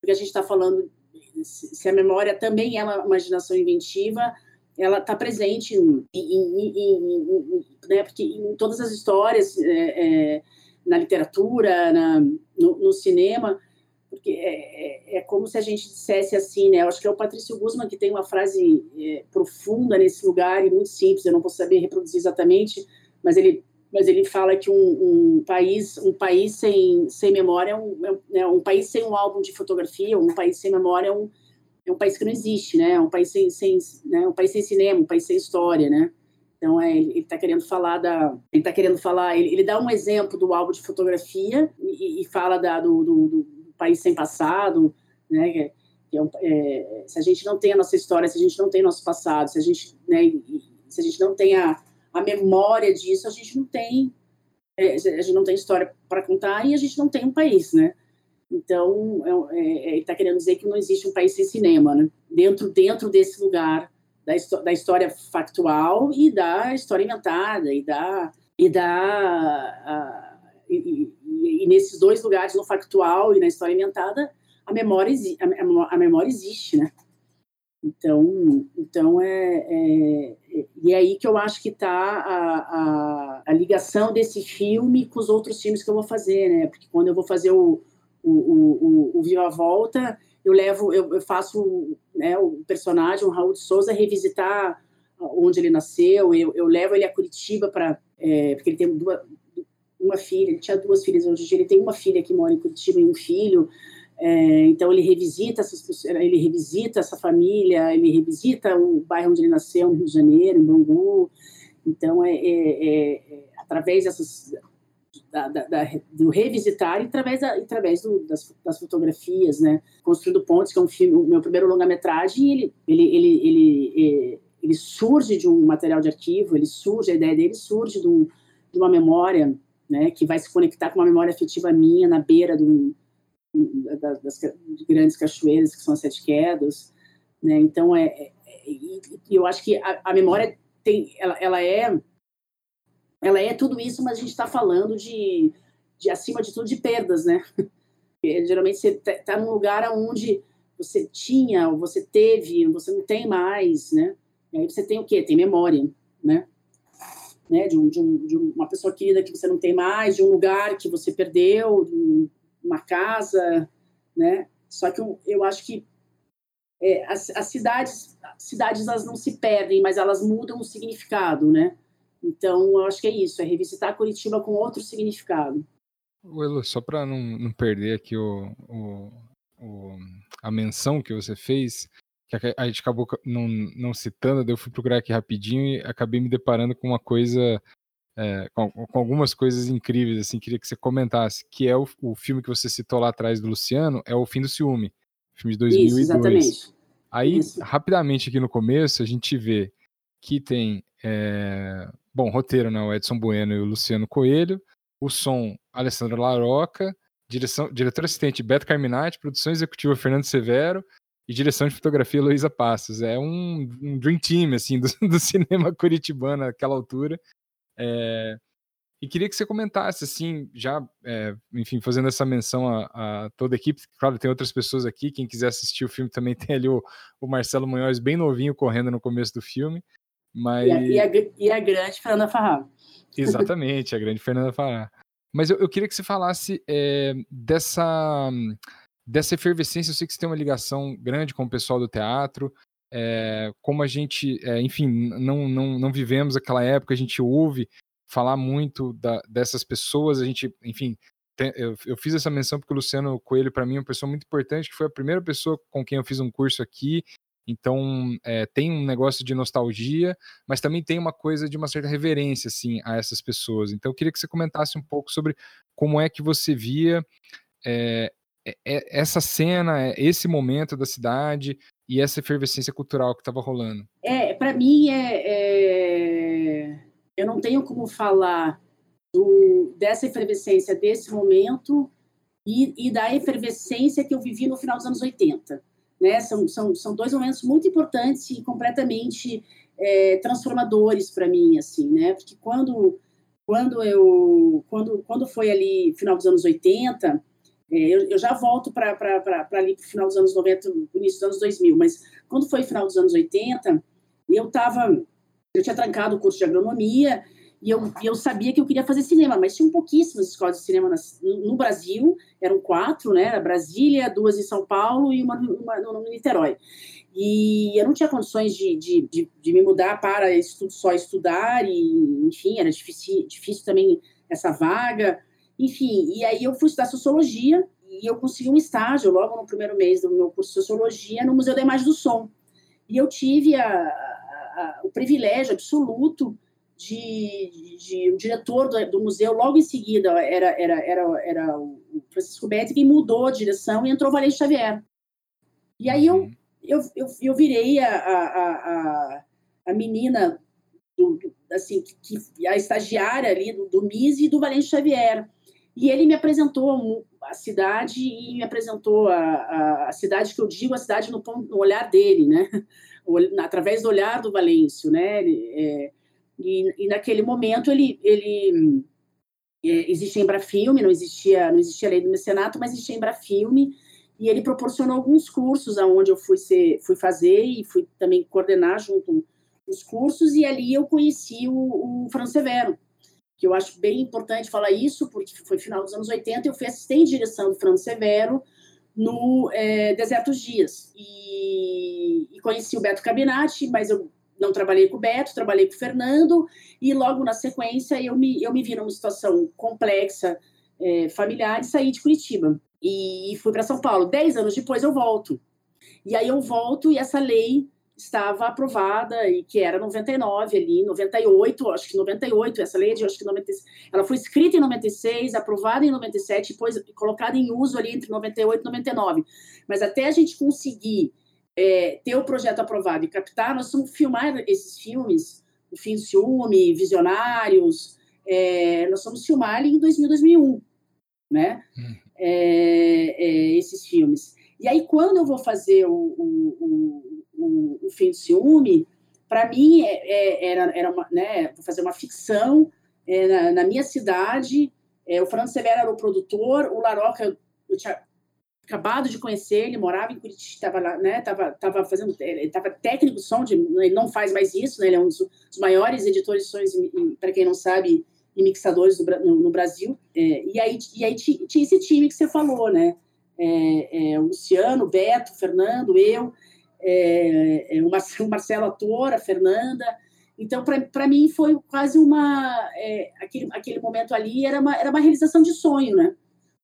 [SPEAKER 5] porque a gente está falando se a memória também é uma imaginação inventiva, ela está presente em, em, em, né, porque em todas as histórias, é, é, na literatura, na, no, no, cinema, porque é, é, é, como se a gente dissesse assim, né? Eu acho que é o Patrício Guzman que tem uma frase é, profunda nesse lugar e muito simples. Eu não vou saber reproduzir exatamente, mas ele mas ele fala que um, um, país um país sem, sem memória é um, é um país sem um álbum de fotografia um país sem memória é um, é um país que não existe né? É um país sem, sem né? um país sem cinema um país sem história né? Então é, ele está querendo falar da ele está querendo falar ele, ele, dá um exemplo do álbum de fotografia e, e fala da, do, do, do, país sem passado né? Que, que é, é, se a gente não tem a nossa história se a gente não tem nosso passado se a gente né, se a gente não tem a a memória disso, a gente não tem, é, a gente não tem história para contar e a gente não tem um país, né? Então, é, é, ele está querendo dizer que não existe um país sem cinema, né? Dentro, dentro desse lugar da, da história factual e da história inventada e da e da a, e, e, e, nesses dois lugares, no factual e na história inventada, a memória, a, a memória existe, né? Então, então é, é, e é aí que eu acho que está a, a, a, ligação desse filme com os outros filmes que eu vou fazer, né? Porque quando eu vou fazer o, o, o, o Viva Volta, eu levo, eu, eu faço né, o personagem, o Raul de Souza, revisitar onde ele nasceu, eu, eu levo ele a Curitiba para, é, porque ele tem duas, uma filha, ele tinha duas filhas, hoje em dia ele tem uma filha que mora em Curitiba e um filho, é, então ele revisita essas, ele revisita essa família, ele revisita o bairro onde ele nasceu, no Rio de Janeiro, em Bangu. Então é, é, é, é através dessas da, da, da, do revisitar e através, através do, das, das, fotografias, né? Construindo Pontes, que é um filme, o meu primeiro longa-metragem, ele, ele, ele, ele, ele, surge de um material de arquivo, ele surge, a ideia dele surge de, um, de uma memória, né? Que vai se conectar com uma memória afetiva minha na beira de um, das, das grandes cachoeiras, que são as Sete Quedas. Né? Então, é, é, é eu acho que a, a memória tem, ela, ela, é ela é tudo isso, mas a gente está falando de, de, acima de tudo, de perdas, né? geralmente você está tá num lugar onde você tinha, ou você teve, você não tem mais, né? E aí você tem o quê? Tem memória, né? né? De, um, de, um, de uma pessoa querida que você não tem mais, de um lugar que você perdeu, de uma casa, né? Só que eu, eu acho que é, as, as, cidades, cidades elas não se perdem, mas elas mudam o significado, né? Então, eu acho que é isso, é revisitar Curitiba com outro significado.
[SPEAKER 4] Elo, só para não, não perder aqui o, o, o, a menção que você fez, que a gente acabou não, não citando, eu fui procurar aqui rapidinho e acabei me deparando com uma coisa, é, com, com, algumas coisas incríveis, assim, queria que você comentasse, que é o, o filme que você citou lá atrás do Luciano, é O Fim do Ciúme, filme de 2002. Isso, exatamente. Aí, Isso. rapidamente aqui no começo, a gente vê que tem, é, bom, roteiro, né, o Edson Bueno e o Luciano Coelho, o som, Alessandro Laroca, direção, diretor assistente Beto Carminati, produção executiva Fernando Severo e direção de fotografia Luísa Passos. É um, um, dream team assim do, do cinema curitibano naquela altura. É, e queria que você comentasse, assim, já, é, enfim, fazendo essa menção a, a, toda a equipe. Claro, tem outras pessoas aqui. Quem quiser assistir o filme também tem ali o, o Marcelo Munhoz bem novinho correndo no começo do filme. Mas... E,
[SPEAKER 5] a, e, a, e a grande Fernanda Farrar.
[SPEAKER 4] Exatamente, a grande Fernanda Farrar. Mas eu, eu queria que você falasse é, dessa, dessa efervescência. Eu sei que você tem uma ligação grande com o pessoal do teatro. É, como a gente, é, enfim, não, não, não vivemos aquela época, a gente ouve falar muito da, dessas pessoas, a gente, enfim, tem, eu, eu, fiz essa menção porque o Luciano Coelho, para mim, é uma pessoa muito importante, que foi a primeira pessoa com quem eu fiz um curso aqui, então, é, tem um negócio de nostalgia, mas também tem uma coisa de uma certa reverência, assim, a essas pessoas. Então, eu queria que você comentasse um pouco sobre como é que você via essa cena, esse momento da cidade e essa efervescência cultural que estava rolando.
[SPEAKER 5] É, para mim, é, é, eu não tenho como falar do, dessa efervescência desse momento e, e da efervescência que eu vivi no final dos anos 80 né? São, são, são dois momentos muito importantes e completamente é, transformadores para mim, assim, né? Porque quando quando eu quando quando foi ali final dos anos 80, é, eu, eu, já volto para ali para o final dos anos 90, início dos anos 2000, mas quando foi final dos anos 80, eu estava eu tinha trancado o curso de agronomia e eu, eu sabia que eu queria fazer cinema, mas tinham pouquíssimas escolas de cinema no, no Brasil, eram quatro, né? Brasília, duas em São Paulo e uma, uma no Niterói. E eu não tinha condições de, de, de, de, me mudar para estudo, só estudar, e enfim, era difícil, difícil também essa vaga. Enfim, e aí eu fui estudar sociologia e eu consegui um estágio logo no primeiro mês do meu curso de sociologia no Museu da Imagem do Som. E eu tive a, a, a, o privilégio absoluto de, de, o diretor do, do, museu, logo em seguida, era, era, era, era o Francisco Betti, que mudou a direção e entrou Valente Xavier. E aí eu, eu, eu, eu virei a, a, a, a menina, do, assim, que, a estagiária ali do, do MISE e do Valente Xavier. E ele me apresentou a cidade e me apresentou a, a, a cidade que eu digo, a cidade no, no olhar dele, né? Através do olhar do Valêncio, né? Ele, é, e, e naquele momento ele, ele é, existia Embrafilme, não existia, não existia lei do mecenato, mas existia Embrafilme, e ele proporcionou alguns cursos aonde eu fui, ser, fui fazer e fui também coordenar junto os cursos, e ali eu conheci o, o Fran Severo, que eu acho bem importante falar isso, porque foi final dos anos 80, eu fui assistente de direção do Fran Severo no é, Desertos Dias, e, e conheci o Beto Cabinati, mas eu não trabalhei com o Beto, trabalhei com o Fernando, e logo na sequência eu me, eu me vi numa situação complexa, é, familiar, e saí de Curitiba. E fui para São Paulo. Dez anos depois eu volto. E aí eu volto e essa lei estava aprovada, e que era 99 ali, 98, acho que 98, essa lei de acho que 96, ela foi escrita em 96, aprovada em 97, depois colocada em uso ali entre 98 e 99. Mas até a gente conseguir é, ter o projeto aprovado e captar, nós vamos filmar esses filmes, O Fim do Ciúme, Visionários, é, nós vamos filmar ali em 2000, 2001, né? Hum. é, é, esses filmes. E aí, quando eu vou fazer o, o, o, o Fim do Ciúme, para mim é, é, era, era uma, né, vou fazer uma ficção é, na, na, minha cidade. É, o Fernando Severo era o produtor, o Laroca, eu tinha acabado de conhecer, ele morava em Curitiba, estava lá, né, tava, tava fazendo, ele estava técnico de som, de, ele não faz mais isso, né, ele é um dos, dos maiores editores de sons, para quem não sabe, e mixadores do, no, no, Brasil. É, e aí, e aí tinha esse time que você falou, né? É, é, o Luciano, o Beto, o Fernando, eu, é, é, o, Marcelo, ator, a Fernanda. Então, para mim, foi quase uma. É, aquele, aquele momento ali era uma, era uma realização de sonho, né?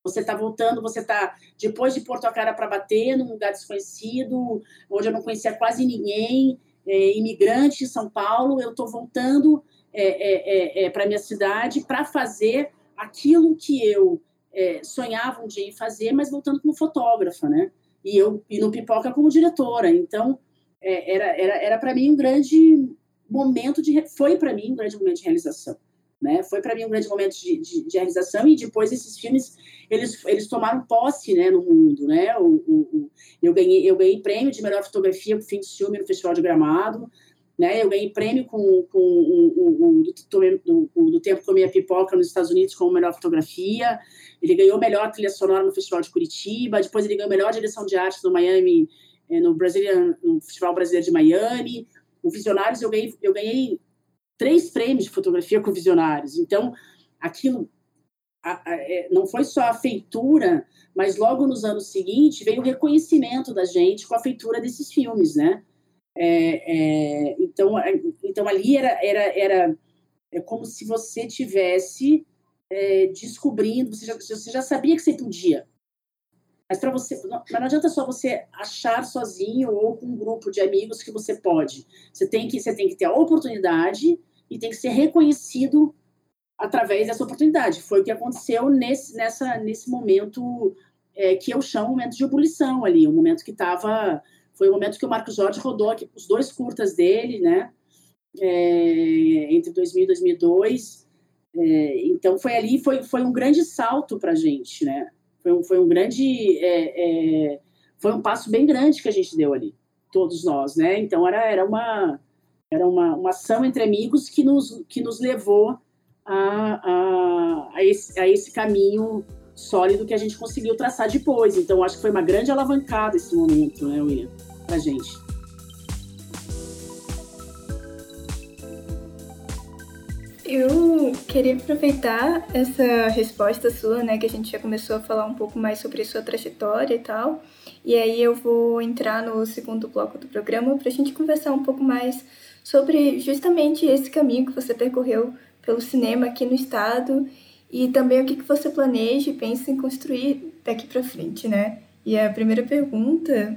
[SPEAKER 5] Você está voltando, você está depois de Porto a cara para bater num lugar desconhecido, onde eu não conhecia quase ninguém, imigrante em São Paulo, eu estou voltando é, é, é, é para minha cidade para fazer aquilo que eu é, sonhava um dia em fazer, mas voltando como fotógrafa, né? E eu e no Pipoca como diretora. Então é, era era era para mim um grande momento de foi para mim um grande momento de realização. Né? Foi para mim um grande momento de, de, de, realização e depois esses filmes eles, eles tomaram posse, né, no mundo, né? O, o, o, eu ganhei eu ganhei prêmio de melhor fotografia com fim de filme no Festival de Gramado. Né? Eu ganhei prêmio com, com o, o, do, do, Tempo Comia Pipoca nos Estados Unidos com melhor fotografia. Ele ganhou melhor trilha sonora no Festival de Curitiba. Depois ele ganhou melhor direção de arte no Miami, eh, no, Brazilian, no Festival Brasileiro de Miami. O Visionários eu ganhei, eu ganhei três prêmios de fotografia com Visionários. Então, aquilo a, a, é, não foi só a feitura, mas logo nos anos seguintes veio o reconhecimento da gente com a feitura desses filmes, né? É, é, então, então ali era, era, era é como se você tivesse é, descobrindo, você já, você já sabia que você podia. Mas para você, não, mas não adianta só você achar sozinho ou com um grupo de amigos que você pode. Você tem que, você tem que ter a oportunidade e tem que ser reconhecido através dessa oportunidade. Foi o que aconteceu nesse, nessa, nesse momento é, que eu chamo momento de ebulição ali, o um momento que estava foi o momento que o Marcos Jorge rodou aqui, os dois curtas dele, né? É, entre 2000 e 2002. É, então foi ali, foi, foi um grande salto para a gente, né? Foi um, foi um grande, é, é, foi um passo bem grande que a gente deu ali, todos nós, né? Então era, era uma era uma, uma ação entre amigos que nos, que nos levou a, a, a, esse, a esse caminho sólido que a gente conseguiu traçar depois. Então, acho que foi uma grande alavancada esse momento, né, William? Para gente.
[SPEAKER 2] Eu queria aproveitar essa resposta sua, né, que a gente já começou a falar um pouco mais sobre sua trajetória e tal. E aí eu vou entrar no segundo bloco do programa para a gente conversar um pouco mais sobre justamente esse caminho que você percorreu pelo cinema aqui no estado e também o que, que você planeja e pensa em construir daqui para frente, né? E a primeira pergunta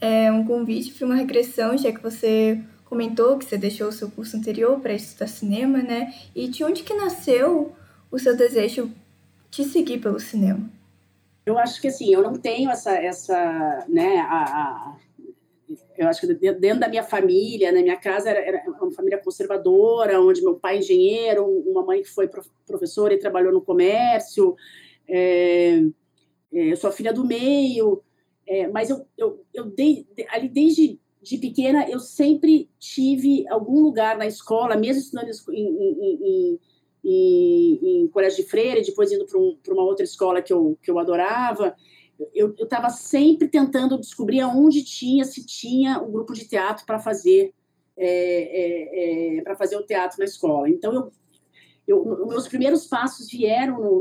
[SPEAKER 2] é um convite para uma regressão, já que você comentou que você deixou o seu curso anterior para estudar cinema, né? E de onde que nasceu o seu desejo de seguir pelo cinema?
[SPEAKER 5] Eu acho que assim, eu não tenho essa, essa né, a, a eu acho que dentro da minha família, na minha casa era, era, uma família conservadora, onde meu pai é engenheiro, uma mãe que foi professora e trabalhou no comércio, é, é, eu sou a filha do meio, é, mas eu, eu, eu dei, ali desde de pequena, eu sempre tive algum lugar na escola, mesmo estudando em, em, em, em, em colégio de freira, depois indo para um, uma outra escola que eu, que eu adorava, eu estava sempre tentando descobrir aonde tinha, se tinha um grupo de teatro para fazer é, é, é, para fazer o teatro na escola. Então, eu, eu, meus primeiros passos vieram no,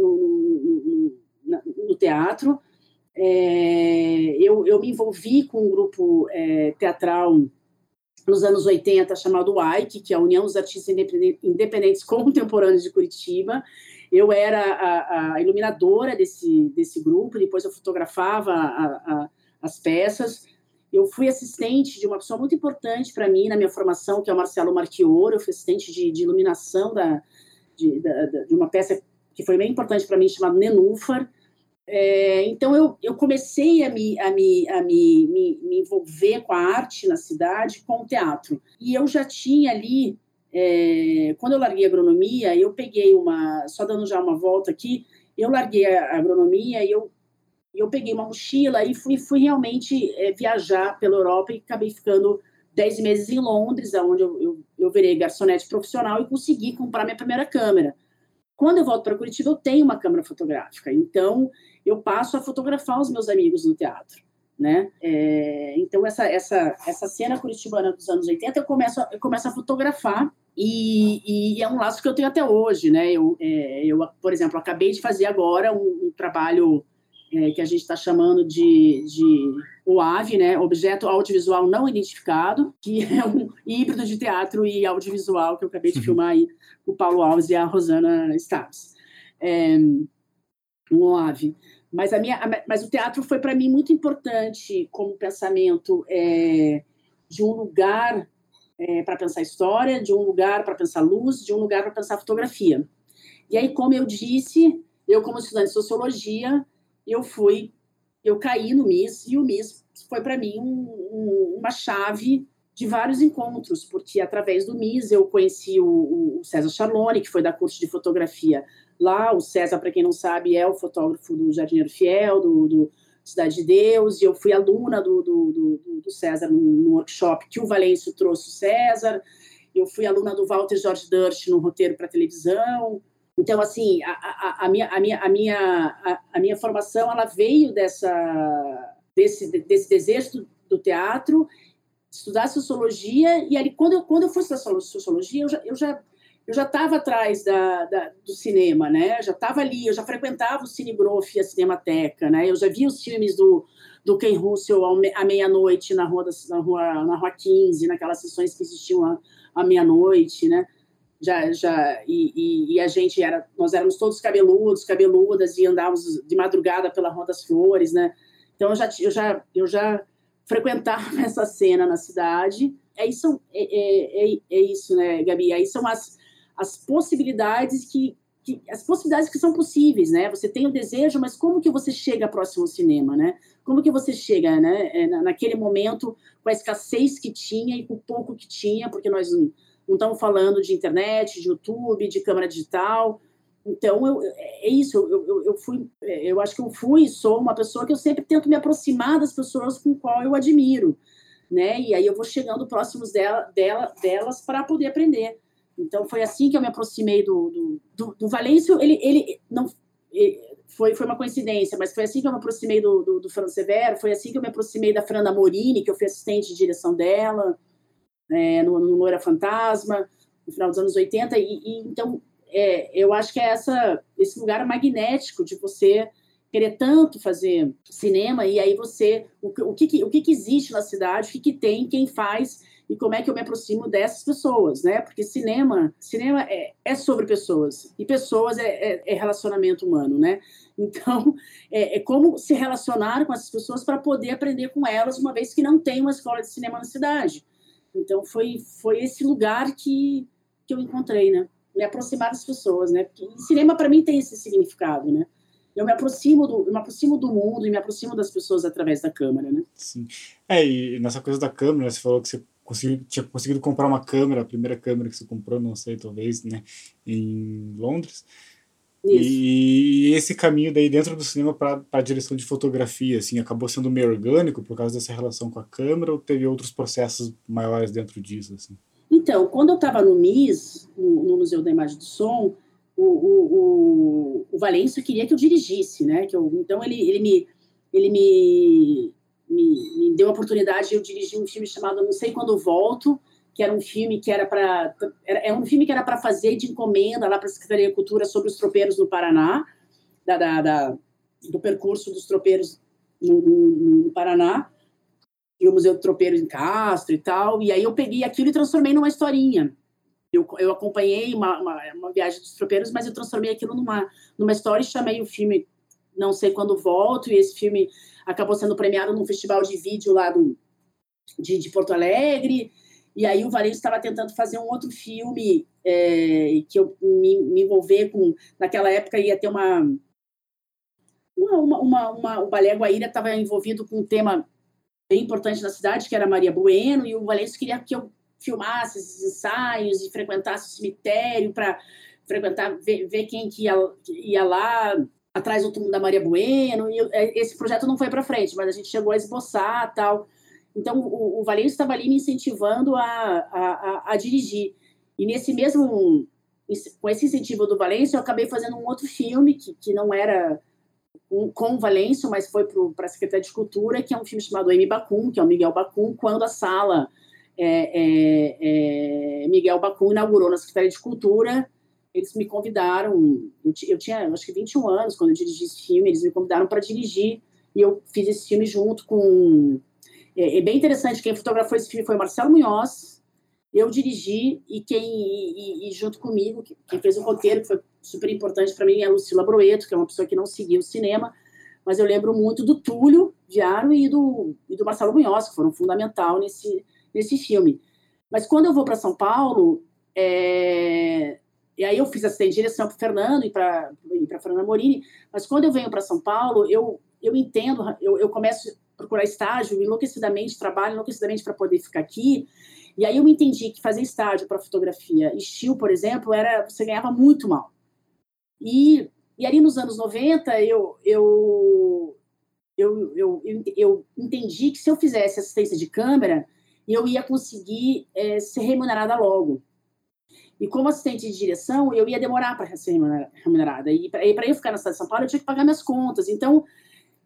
[SPEAKER 5] no, no, no teatro, é, eu, eu, me envolvi com um grupo é, teatral nos anos 80 chamado AIC, que é a União dos Artistas Independentes Contemporâneos de Curitiba. Eu era a, a iluminadora desse, desse grupo, depois eu fotografava a, a, as peças. Eu fui assistente de uma pessoa muito importante para mim na minha formação, que é o Marcelo Marchioro. Eu fui assistente de, de iluminação da, de, da, de uma peça que foi bem importante para mim, chamada Nenúfar é, então eu, eu comecei a, me, a, me, a me, me, me, envolver com a arte na cidade, com o teatro. E eu já tinha ali, é, quando eu larguei a agronomia, eu peguei uma, só dando já uma volta aqui, eu larguei a agronomia e eu, eu peguei uma mochila e fui, fui realmente é, viajar pela Europa e acabei ficando dez meses em Londres, onde eu, eu, eu virei garçonete profissional e consegui comprar minha primeira câmera. Quando eu volto para Curitiba, eu tenho uma câmera fotográfica, então eu passo a fotografar os meus amigos no teatro. Né? É, então, essa, essa, essa cena curitibana dos anos 80, eu começo, eu começo a fotografar e, e, é um laço que eu tenho até hoje, né? Eu, é, eu por exemplo, acabei de fazer agora um, um trabalho é, que a gente está chamando de, de OAV, né? Objeto Audiovisual Não Identificado, que é um híbrido de teatro e audiovisual que eu acabei de filmar aí com o Paulo Alves e a Rosana Stabs. Um OAV. Mas, a minha, a, mas o teatro foi para mim muito importante como pensamento é, de um lugar é, para pensar história, de um lugar para pensar luz, de um lugar para pensar fotografia. E aí, como eu disse, eu como estudante de sociologia, eu fui, eu caí no MIS e o MIS foi para mim um, um, uma chave de vários encontros, porque através do MIS eu conheci o, o César Charlone, que foi da curso de fotografia lá. O César, para quem não sabe, é o fotógrafo do Jardineiro Fiel, do, do Cidade de Deus, e eu fui aluna do, do, do, do César no, workshop que o Valêncio trouxe o César, eu fui aluna do Walter George Durst no roteiro para televisão. Então, assim, a, a, a, minha, a, minha, a, minha, a, a, minha formação ela veio dessa, desse, desse desejo do, do teatro, estudar sociologia, e ali, quando eu, quando eu fui estudar sociologia, eu já, eu já eu já estava atrás da, da, do cinema, né? Já estava ali, eu já frequentava o Cine Groff e a Cinemateca, né? Eu já via os filmes do, do Ken Russell à meia-noite na rua, na, rua, na rua 15, naquelas sessões que existiam à, à meia-noite, né? Já, já, e, e, e, a gente era, nós éramos todos cabeludos, cabeludas, e andávamos de madrugada pela Rua das Flores, né? Então eu já, eu já, eu já frequentava essa cena na cidade. É é, é, é, é isso, né, Gabi? Aí são as, as possibilidades que, que, as possibilidades que são possíveis, né? Você tem o desejo, mas como que você chega próximo ao cinema, né? Como que você chega, né? É, naquele momento com a escassez que tinha e com o pouco que tinha, porque nós não, não estamos falando de internet, de YouTube, de câmera digital. Então, eu, é isso, eu, eu, eu, fui, eu acho que eu fui e sou uma pessoa que eu sempre tento me aproximar das pessoas com qual eu admiro, né? E aí eu vou chegando próximos dela, dela, delas para poder aprender. Então foi assim que eu me aproximei do, do, do, do Valêncio. Ele, ele não ele, foi, foi uma coincidência, mas foi assim que eu me aproximei do, do, do Fernando Severo, foi assim que eu me aproximei da Fernanda Morini, que eu fui assistente de direção dela, é, no, no Loira Fantasma, no final dos anos 80. E, e então é, eu acho que é essa, esse lugar magnético de você querer tanto fazer cinema e aí você o, o que, o que existe na cidade, o que, que tem, quem faz e como é que eu me aproximo dessas pessoas, né? Porque cinema, cinema é, é sobre pessoas e pessoas é, é, é relacionamento humano, né? Então, é, é, como se relacionar com essas pessoas para poder aprender com elas, uma vez que não tem uma escola de cinema na cidade. Então, foi, foi esse lugar que, que eu encontrei, né? Me aproximar das pessoas, né? Porque cinema, para mim, tem esse significado, né? eu me aproximo do, me aproximo do mundo e me aproximo das pessoas através da câmera, né?
[SPEAKER 3] Sim. É, e nessa coisa da câmera, você falou que você consegui, tinha conseguido comprar uma câmera, a primeira câmera que você comprou, não sei, talvez, né, em Londres. Isso. E esse caminho daí dentro do cinema para a direção de fotografia, assim, acabou sendo meio orgânico por causa dessa relação com a câmera ou teve outros processos maiores dentro disso, assim?
[SPEAKER 5] Então, quando eu estava no MIS, no, Museu da Imagem do Som, o, o, o, o queria que eu dirigisse, né? Que eu, então ele, ele me ele me me, me deu a oportunidade, eu dirigi um filme chamado Não Sei Quando Volto, que era um filme que era para é um filme que era para fazer de encomenda lá para a Secretaria de Cultura sobre os tropeiros no Paraná, da, da, da do percurso dos tropeiros no, no, no, Paraná, e o Museu de Tropeiros em Castro e tal, e aí eu peguei aquilo e transformei numa historinha. Eu, eu acompanhei uma, uma, uma viagem dos tropeiros, mas eu transformei aquilo numa, numa história e chamei o filme Não Sei Quando Volto, e esse filme acabou sendo premiado num festival de vídeo lá do, de, de Porto Alegre. E aí o Varejo estava tentando fazer um outro filme é, que eu me, me envolver com. Naquela época ia ter uma. Uma, uma, uma, o Balé Guaíra estava envolvido com um tema bem importante na cidade, que era Maria Bueno, e o Valenço queria que eu filmasse esses ensaios e frequentasse o cemitério para frequentar, ver, ver, quem que ia, ia lá atrás do túmulo da Maria Bueno, e é, esse projeto não foi para frente, mas a gente chegou a esboçar tal. Então, o, o estava ali me incentivando a, a, a, a, dirigir. E nesse mesmo, com esse incentivo do Valêncio, eu acabei fazendo um outro filme que, que não era um, com o Valêncio, mas foi para a Secretaria de Cultura, que é um filme chamado M. Bacum, que é o Miguel Bacum, quando a sala é, é, é, Miguel Bacum inaugurou na Secretaria de Cultura, eles me convidaram, eu, tinha acho que 21 anos quando eu dirigi esse filme, eles me convidaram para dirigir, e eu fiz esse filme junto com... É, é, bem interessante, quem fotografou esse filme foi Marcelo Munhoz, eu dirigi, e quem e, e junto comigo, quem fez o roteiro, que foi super importante para mim, é a Lucila Broeto, que é uma pessoa que não seguia o cinema, mas eu lembro muito do Túlio Viaro e do, e do Marcelo Munhoz, que foram fundamental nesse, nesse filme. Mas quando eu vou para São Paulo, é... e aí eu fiz assistente de direção para Fernando e para para Fernanda Morini, mas quando eu venho para São Paulo, eu eu entendo, eu, eu começo a procurar estágio enlouquecidamente, trabalho enlouquecidamente para poder ficar aqui. E aí eu entendi que fazer estágio para fotografia estilo, por exemplo, era você ganhava muito mal. E, e ali nos anos 90 eu, eu, eu, eu, eu, eu entendi que se eu fizesse assistência de câmera, eu ia conseguir é, ser remunerada logo. E como assistente de direção, eu ia demorar para ser remunerada. E para eu ficar na cidade de São Paulo, eu tinha que pagar minhas contas. Então,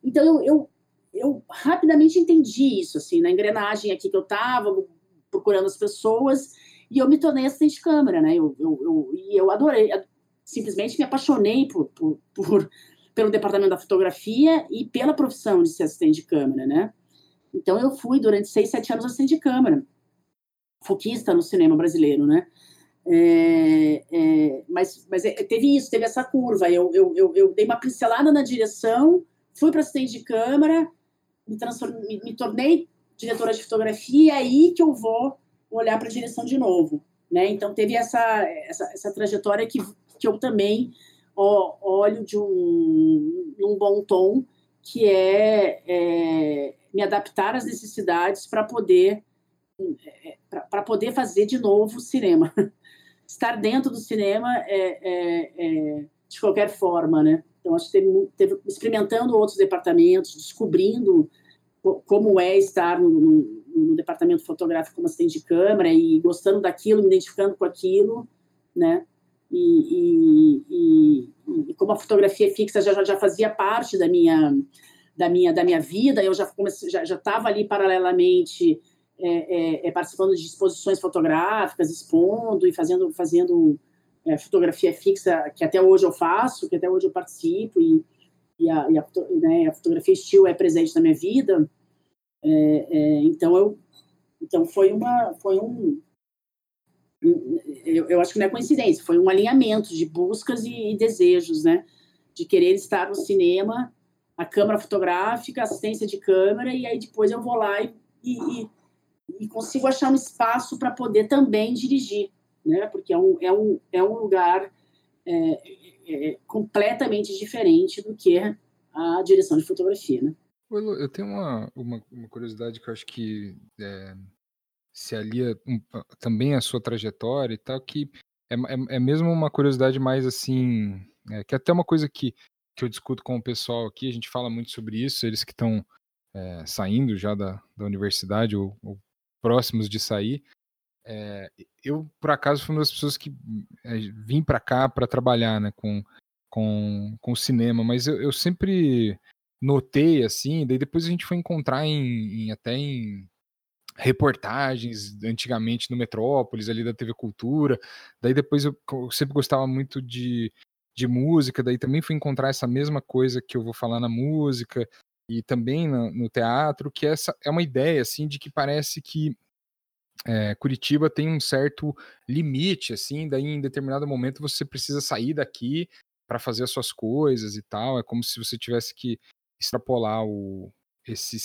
[SPEAKER 5] então eu, eu, rapidamente entendi isso, assim, na engrenagem aqui que eu estava, procurando as pessoas, e eu me tornei assistente de câmera, né? Eu, eu, eu, e eu adorei, simplesmente me apaixonei por, por, por, pelo departamento da fotografia e pela profissão de ser assistente de câmera, né? Então, eu fui durante seis, sete anos assistente de câmera, foquista no cinema brasileiro, né? É, é, mas mas é, teve isso, teve essa curva. Eu, eu, eu, eu dei uma pincelada na direção, fui para assistente de câmera, me, me, me, tornei diretora de fotografia, e é aí que eu vou olhar para a direção de novo. Né? Então, teve essa, essa, essa trajetória que, que eu também ó, olho de um, bom tom, que é, é me adaptar às necessidades para poder é, poder fazer de novo cinema. Estar dentro do cinema é, é, é, de qualquer forma, né? Então, acho que teve, teve, experimentando outros departamentos, descobrindo como é estar no, no, no, departamento fotográfico como assistente de câmera e gostando daquilo, me identificando com aquilo, né? E, e, e, e como a fotografia fixa já, já fazia parte da minha da minha, da minha vida, eu já comecei, já estava ali paralelamente é, é, é, participando de exposições fotográficas, expondo e fazendo, fazendo é, fotografia fixa, que até hoje eu faço, que até hoje eu participo, e, e, a, e a, né, a, fotografia estilo é presente na minha vida. É, então, eu, então foi, uma, foi um. Eu, eu, acho que não é coincidência, foi um alinhamento de buscas e, e desejos, né? De querer estar no cinema a câmera fotográfica, assistência de câmera, e aí depois eu vou lá e, e, e consigo achar um espaço para poder também dirigir, né? Porque é um, é um, é um lugar é, é, é completamente diferente do que a direção de fotografia, né?
[SPEAKER 4] Eu tenho uma, uma, uma curiosidade que eu acho que é, se alia um, também à sua trajetória e tal, que é, é, é mesmo uma curiosidade mais assim, é, que até uma coisa que que eu discuto com o pessoal aqui, a gente fala muito sobre isso, eles que estão saindo já da, da universidade ou, ou próximos de sair. É, eu, por acaso, fui uma das pessoas que é, vim para cá para trabalhar né, com, com, com cinema, mas eu, eu, sempre notei assim, daí depois a gente foi encontrar em, em até em reportagens antigamente no Metrópolis, ali da TV Cultura. Daí depois eu, eu sempre gostava muito de de música, daí também fui encontrar essa mesma coisa que eu vou falar na música e também no, no teatro, que essa é uma ideia assim de que parece que é, Curitiba tem um certo limite, assim, daí em determinado momento você precisa sair daqui para fazer as suas coisas e tal. É como se você tivesse que extrapolar o, esse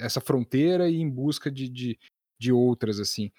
[SPEAKER 4] essa fronteira e ir em busca de, de, de outras, assim.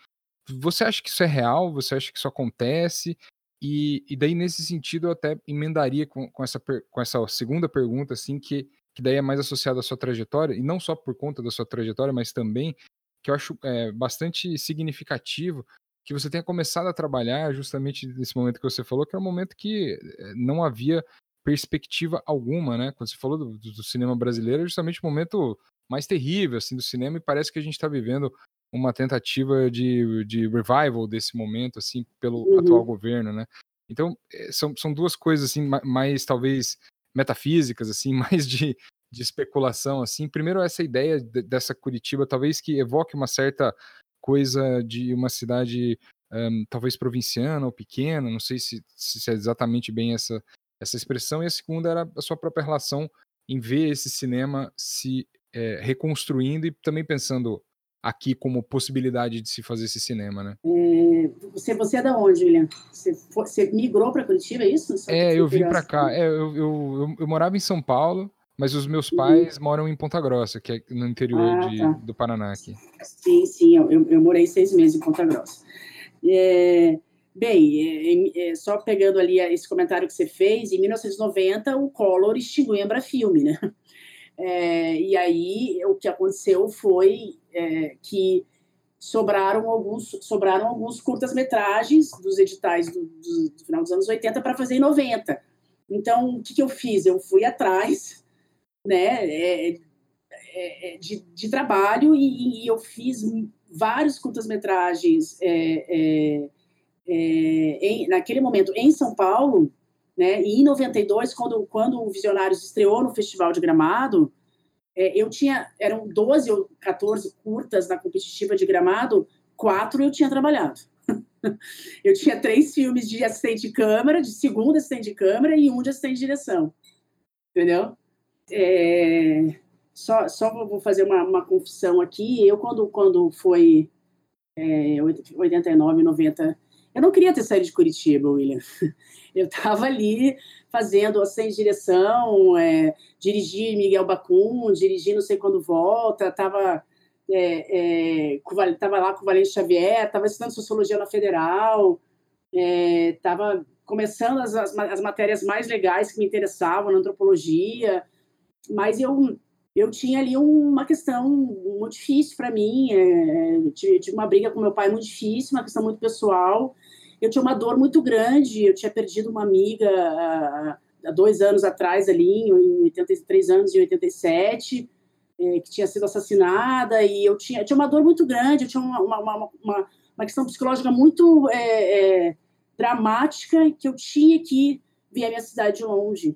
[SPEAKER 4] Você acha que isso é real? Você acha que isso acontece? E, e daí, nesse sentido, eu até emendaria com, com, essa, com essa segunda pergunta, assim, que, que daí é mais associada à sua trajetória, e não só por conta da sua trajetória, mas também que eu acho é, bastante significativo que você tenha começado a trabalhar justamente nesse momento que você falou, que era um momento que eh, não havia perspectiva alguma, né? Quando você falou do, do, cinema brasileiro, é justamente o momento mais terrível assim do cinema e parece que a gente está vivendo uma tentativa de, de revival desse momento assim pelo uhum. atual governo, né? Então eh, são, são duas coisas assim mais talvez metafísicas assim, mais de, de especulação assim. Primeiro essa ideia de, dessa Curitiba talvez que evoque uma certa coisa de uma cidade um, talvez provinciana ou pequena, não sei se, se é exatamente bem essa, essa expressão, e a segunda era a sua própria relação em ver esse cinema se é, reconstruindo e também pensando aqui como possibilidade de se fazer esse cinema, né?
[SPEAKER 5] É, você, você é da onde, William? Você, você migrou para Curitiba, é isso?
[SPEAKER 4] Só é, eu vim para cá. É, eu, eu, eu, eu, morava em São Paulo, mas os meus pais uhum. moram em Ponta Grossa, que é no interior ah, de, tá. do Paraná aqui.
[SPEAKER 5] Sim, sim, eu, eu, morei seis meses em Ponta Grossa. É, bem, é, é, só pegando ali esse comentário que você fez, em 1990 o Collor extinguiu a Embrafilme, né? É, e aí o que aconteceu foi é, que sobraram alguns, sobraram alguns curtas-metragens dos editais do, do, do, final dos anos 80 para fazer em 90. Então, o que, que eu fiz? Eu fui atrás né, é, é, é de, de, trabalho e, e, eu fiz vários curtas-metragens é, é, naquele momento em São Paulo, né? E em 92, quando, quando o Visionários estreou no Festival de Gramado, é, eu tinha, eram 12 ou 14 curtas na competitiva de Gramado, quatro eu tinha trabalhado. eu tinha três filmes de assistente de câmera, de segundo assistente de câmera e um de assistente de direção. Entendeu? É, só, só vou fazer uma, uma confissão aqui. Eu, quando, quando foi é, 89, 90, eu não queria ter saído de Curitiba, William. Eu estava ali fazendo sem direção, é, Miguel Bacum, dirigi não sei quando volta, estava é, é, tava lá com o Valente Xavier, estava estudando Sociologia na Federal, estava é, começando as, as, as, matérias mais legais que me interessavam na antropologia, mas eu, eu tinha ali uma questão muito difícil para mim, é, tive uma briga com meu pai muito difícil, uma questão muito pessoal, eu tinha uma dor muito grande, eu tinha perdido uma amiga há, dois anos atrás, ali, em 83 anos, em 87, é, que tinha sido assassinada, e eu tinha, tinha uma dor muito grande, eu tinha uma, uma, uma, uma, uma questão psicológica muito é, é, dramática, que eu tinha que vir a minha cidade de longe.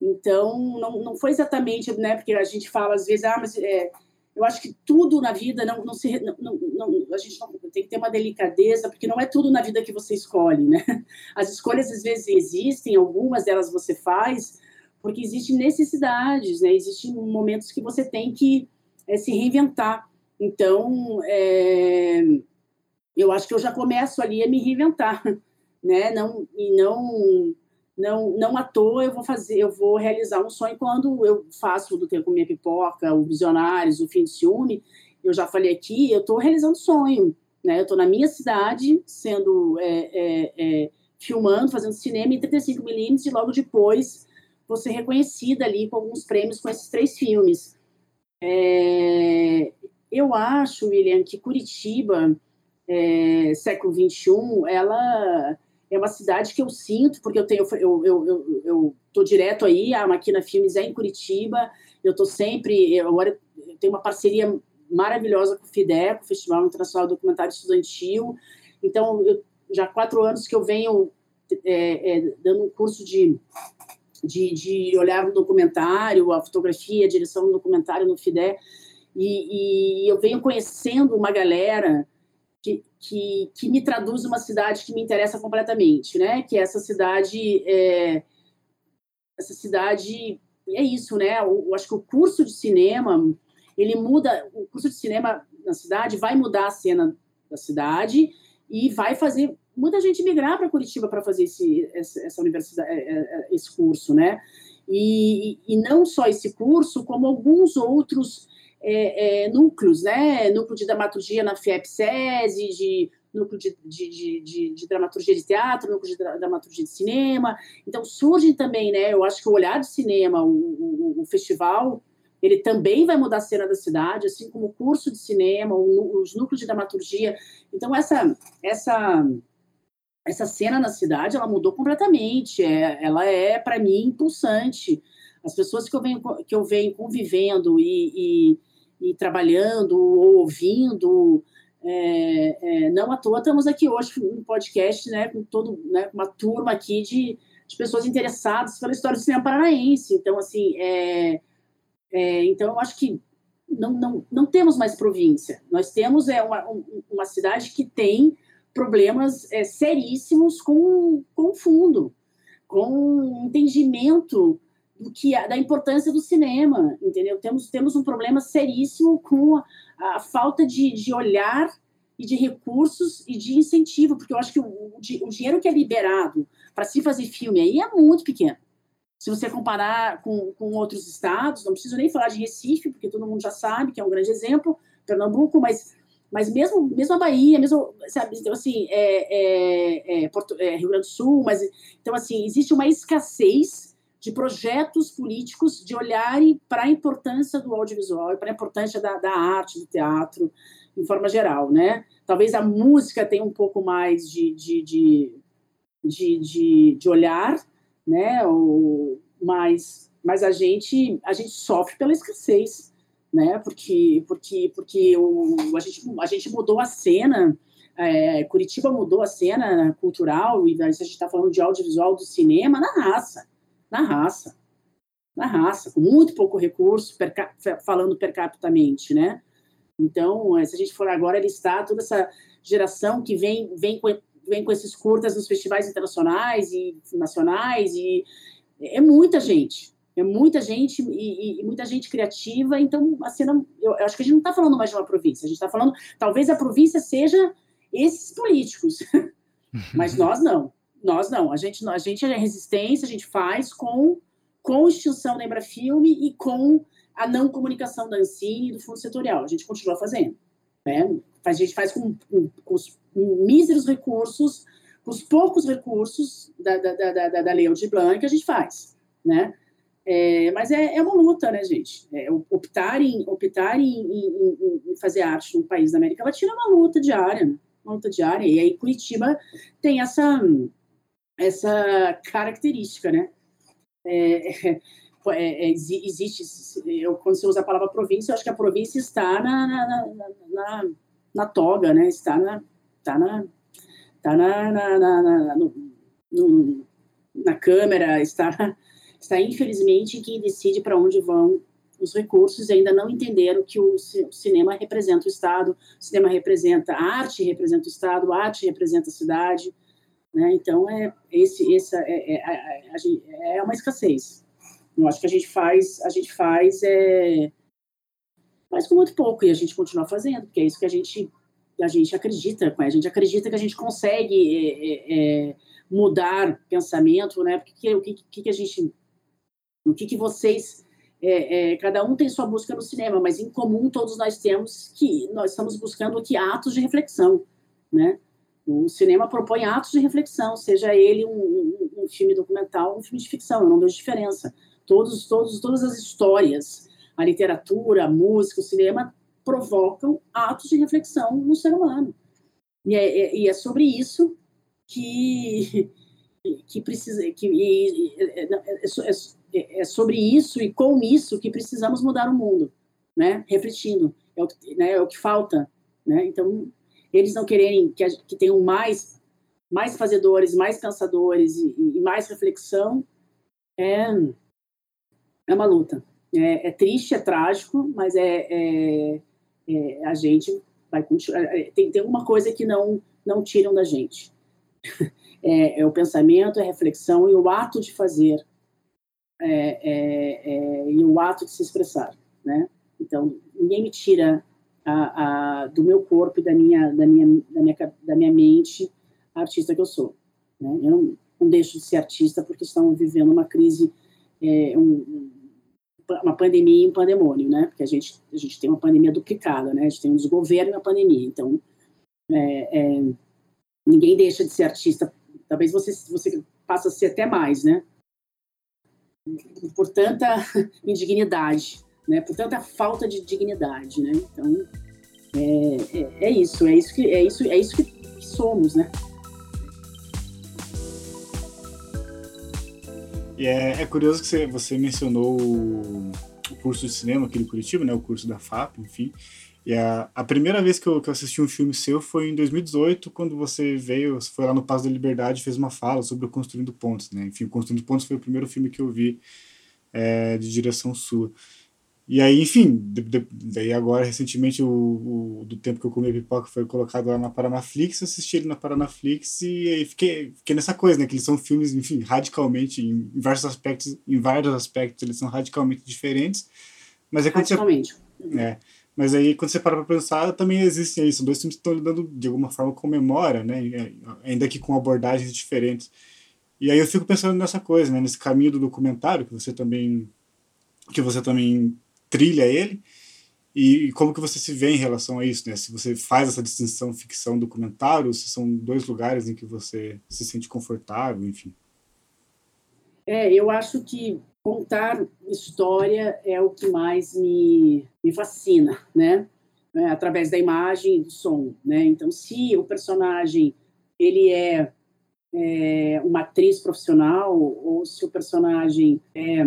[SPEAKER 5] Então, não, não foi exatamente, né, porque a gente fala às vezes, ah, mas é, eu acho que tudo na vida não, não se não, não, a gente tem que ter uma delicadeza porque não é tudo na vida que você escolhe né? As escolhas às vezes existem algumas delas você faz porque existem necessidades né? Existem momentos que você tem que é, se reinventar. Então é, eu acho que eu já começo ali a me reinventar né? Não e não não, não à toa eu vou fazer, eu vou realizar um sonho quando eu faço do tempo minha pipoca, o Visionários, o Fim de Ciúme. Eu já falei aqui, eu estou realizando sonho, né? Eu estou na minha cidade, sendo é, é, é, filmando, fazendo cinema em 35 milímetros e logo depois vou ser reconhecida ali com alguns prêmios com esses três filmes. É, eu acho, William, que Curitiba, é, século 21, ela é uma cidade que eu sinto, porque eu tenho, eu, eu, eu, eu tô direto aí, a Maquina Filmes é em Curitiba, eu tô sempre, eu, agora eu tenho uma parceria maravilhosa com o FIDEC, o Festival Internacional Documentário Estudantil, então eu, já há quatro anos que eu venho é, é, dando um curso de, de, de olhar no documentário, a fotografia, a direção do documentário no FIDE, e, e eu venho conhecendo uma galera que, que, que, me traduz uma cidade que me interessa completamente, né? Que é essa cidade, é, essa cidade é isso, né? Eu, acho que o curso de cinema ele muda, o curso de cinema na cidade vai mudar a cena da cidade e vai fazer muita gente migrar para Curitiba para fazer esse, essa universidade, é, é, esse curso, né? E, e não só esse curso, como alguns outros é, é, núcleos, né? Núcleo de dramaturgia na FIEP-SESI, de núcleo de, de, de, de, dramaturgia de teatro, núcleo de dramaturgia de cinema. Então, surgem também, né? Eu acho que o olhar de cinema, o, o, o, festival, ele também vai mudar a cena da cidade, assim como o curso de cinema, o, os núcleos de dramaturgia. Então, essa, essa, essa cena na cidade ela mudou completamente. É, ela é para mim impulsante. As pessoas que eu venho que eu venho convivendo e, e, e trabalhando ou ouvindo, é, é, não à toa estamos aqui hoje no podcast, né, com todo, né, uma turma aqui de, de pessoas interessadas pela história do cinema paranaense. Então, assim, é, é, então eu acho que não, não, não temos mais província. Nós temos é uma, uma cidade que tem problemas é, seríssimos com, com o fundo, com entendimento do que da importância do cinema, entendeu? Temos, temos um problema seríssimo com a, a falta de, de olhar e de recursos e de incentivo, porque eu acho que o, o, o dinheiro que é liberado para se fazer filme aí é muito pequeno. Se você comparar com, com outros estados, não preciso nem falar de Recife, porque todo mundo já sabe que é um grande exemplo, Pernambuco, mas mas mesmo, mesmo a Bahia, mesmo, sabe, então, assim, é, é, é, Porto, é, Rio Grande do Sul, mas, então, assim, existe uma escassez de projetos políticos de olharem para a importância do audiovisual e para a importância da, da arte, do teatro, em forma geral, né? Talvez a música tenha um pouco mais de, de, de, de, de, de olhar, né? Ou, mas, mas a gente, a gente sofre pela escassez, né? Porque, porque, porque o, a, gente, a gente mudou a cena, é, Curitiba mudou a cena cultural, e a gente está falando de audiovisual do cinema na raça, na raça, na raça, com muito pouco recurso, per, falando per capitamente, né? Então, se a gente for agora listar toda essa geração que vem, vem, com, vem com esses curtas nos festivais internacionais e nacionais, e é muita gente, é muita gente e, e, muita gente criativa, então a cena, eu, eu acho que a gente não está falando mais de uma província, a gente está falando, talvez a província seja esses políticos, mas nós não, nós não, a gente, a gente é resistência, a gente faz com, com extinção da Embrafilme e com a não comunicação da Ancine e do Fundo Setorial, a gente continua fazendo, né? a gente faz com, com, com os míseros recursos, com os poucos recursos da, da, da, da, da Lei de Blanc, a gente faz, né? É, mas é, é, uma luta, né, gente? É, optar em, optar em, em, em, fazer arte num país da América Latina é uma luta diária, uma luta diária. E aí Curitiba tem essa, essa característica, né? É, é, é existe, eu, quando você usa a palavra província, eu acho que a província está na, na, na, na, na toga, né? Está na, está na, está na, na, na, no, no, na câmera, está está infelizmente quem decide para onde vão os recursos ainda não entenderam que o cinema representa o Estado, o cinema representa a arte, representa o Estado, a arte representa a cidade, né? Então é esse, essa é, é, é, é, uma escassez. Eu acho que a gente faz, a gente faz é, faz com muito pouco e a gente continua fazendo, porque é isso que a gente a gente acredita, a gente acredita que a gente consegue é, é, é mudar pensamento, né? Porque o que, que, que a gente o que, que vocês. É, é, cada um tem sua busca no cinema, mas em comum todos nós temos que nós estamos buscando aqui atos de reflexão, né? O cinema propõe atos de reflexão, seja ele um, um, um filme documental, um filme de ficção, eu não vejo diferença. Todos, todos, todas as histórias, a literatura, a música, o cinema provocam atos de reflexão no ser humano. E é, é, e é sobre isso que que precisa que e, é, é, é, é, sobre isso e com isso que precisamos mudar o mundo, né? Refletindo, é o, né, é o que falta, né? Então, eles não querem que, que tenham mais, mais fazedores, mais pensadores e, e mais reflexão, é, é uma luta. É, é triste, é trágico, mas é, é, é a gente vai continuar. É, tem, tem uma coisa que não, não tiram da gente. É, é, o pensamento, é a reflexão e o ato de fazer é, é, é, e o ato de se expressar, né? Então, ninguém me tira a, a, do meu corpo e da minha, da minha, da minha, da minha mente a artista que eu sou. Né? Eu não, não deixo de ser artista porque estamos vivendo uma crise, é, um, uma pandemia e um pandemônio, né? Porque a gente, a gente tem uma pandemia duplicada, né? A gente tem um desgoverno e uma pandemia. Então, é, é, ninguém deixa de ser artista. Talvez você, você passe a ser até mais, né? por tanta indignidade, né? Portanto, é a falta de dignidade, né? Então, é, é, é isso, é isso que é isso, é isso que, somos, né?
[SPEAKER 3] E é, é, curioso que você, você mencionou o, o curso de cinema aqui no Curitiba, né? O curso da FAP, enfim. E a, a primeira vez que eu, que eu, assisti um filme seu foi em 2018, quando você veio, foi lá no Paz da Liberdade e fez uma fala sobre o Construindo Pontos, né? Enfim, o Construindo Pontos foi o primeiro filme que eu vi é, de direção sua. E aí, enfim, de, de, daí agora, recentemente, o, o, do tempo que eu comi pipoca foi colocado lá na Paranaflix, assisti ele na Paranaflix e aí fiquei, fiquei nessa coisa, né, que eles são filmes, enfim, radicalmente, em, em vários aspectos, em vários aspectos eles são radicalmente diferentes, mas é quando
[SPEAKER 5] radicalmente.
[SPEAKER 3] Você, é, mas aí, quando você para para pensar, também existem aí, são dois filmes que estão lidando de alguma forma com memória, né, ainda que com abordagens diferentes. E aí eu fico pensando nessa coisa, né, nesse caminho do documentário que você também que você também trilha ele e, como que você se vê em relação a isso, né? Se você faz essa distinção ficção documentário, se são dois lugares em que você se sente confortável, enfim.
[SPEAKER 5] É, eu acho que contar história é o que mais me, me fascina, né? É, através da imagem e do som, né? Então, se o personagem ele é, é uma atriz profissional ou se o personagem é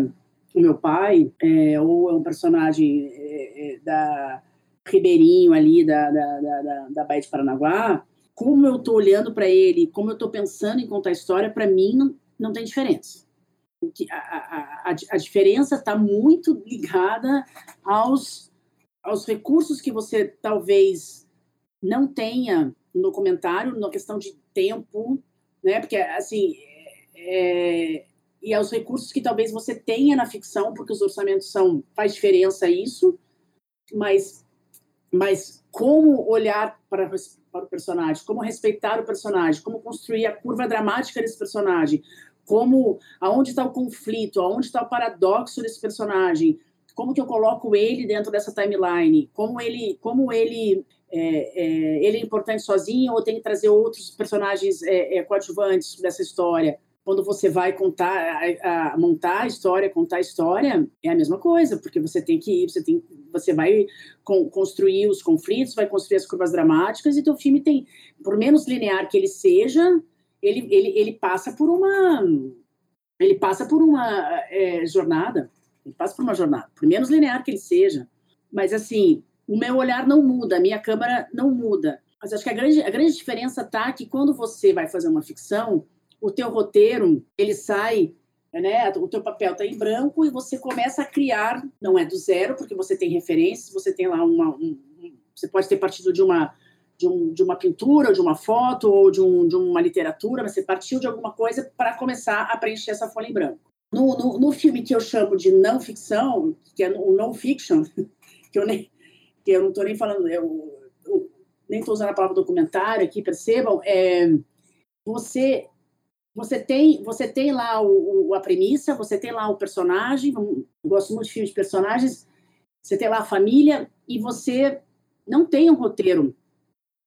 [SPEAKER 5] o meu pai, é, ou é um personagem é, é, da Ribeirinho ali, da, da, da, da Baía de Paranaguá, como eu estou olhando para ele, como eu estou pensando em contar a história, para mim não, não tem diferença. A, a, a, a diferença está muito ligada aos, aos recursos que você talvez não tenha no documentário, na questão de tempo, né? Porque, assim, é, e aos recursos que talvez você tenha na ficção, porque os orçamentos são faz diferença isso, mas mas como olhar para, para o personagem, como respeitar o personagem, como construir a curva dramática desse personagem, como aonde está o conflito, aonde está o paradoxo desse personagem, como que eu coloco ele dentro dessa timeline, como ele como ele é, é, ele é importante sozinho ou tem que trazer outros personagens é, é coadjuvantes dessa história quando você vai contar, a, a, montar a história, contar a história, é a mesma coisa, porque você tem que ir, você tem, você vai com, construir os conflitos, vai construir as curvas dramáticas, e teu filme tem, por menos linear que ele seja, ele, ele, ele passa por uma, ele passa por uma é, jornada, ele passa por uma jornada, por menos linear que ele seja, mas assim, o meu olhar não muda, a minha câmera não muda, mas acho que a grande, a grande diferença tá que quando você vai fazer uma ficção, o teu roteiro ele sai né? O teu papel está em branco e você começa a criar, não é do zero, porque você tem referências, você tem lá uma, um, você pode ter partido de uma de, um, de uma pintura, de uma foto ou de, um, de uma literatura, mas você partiu de alguma coisa para começar a preencher essa folha em branco. No, no, no, filme que eu chamo de não ficção, que é o non fiction, que eu nem que eu não estou nem falando, eu, eu nem estou usando a palavra documentário aqui, percebam, é, você você tem, você tem lá o, o, a premissa, você tem lá o personagem, gosto muito de filmes de personagens, você tem lá a família e você não tem um roteiro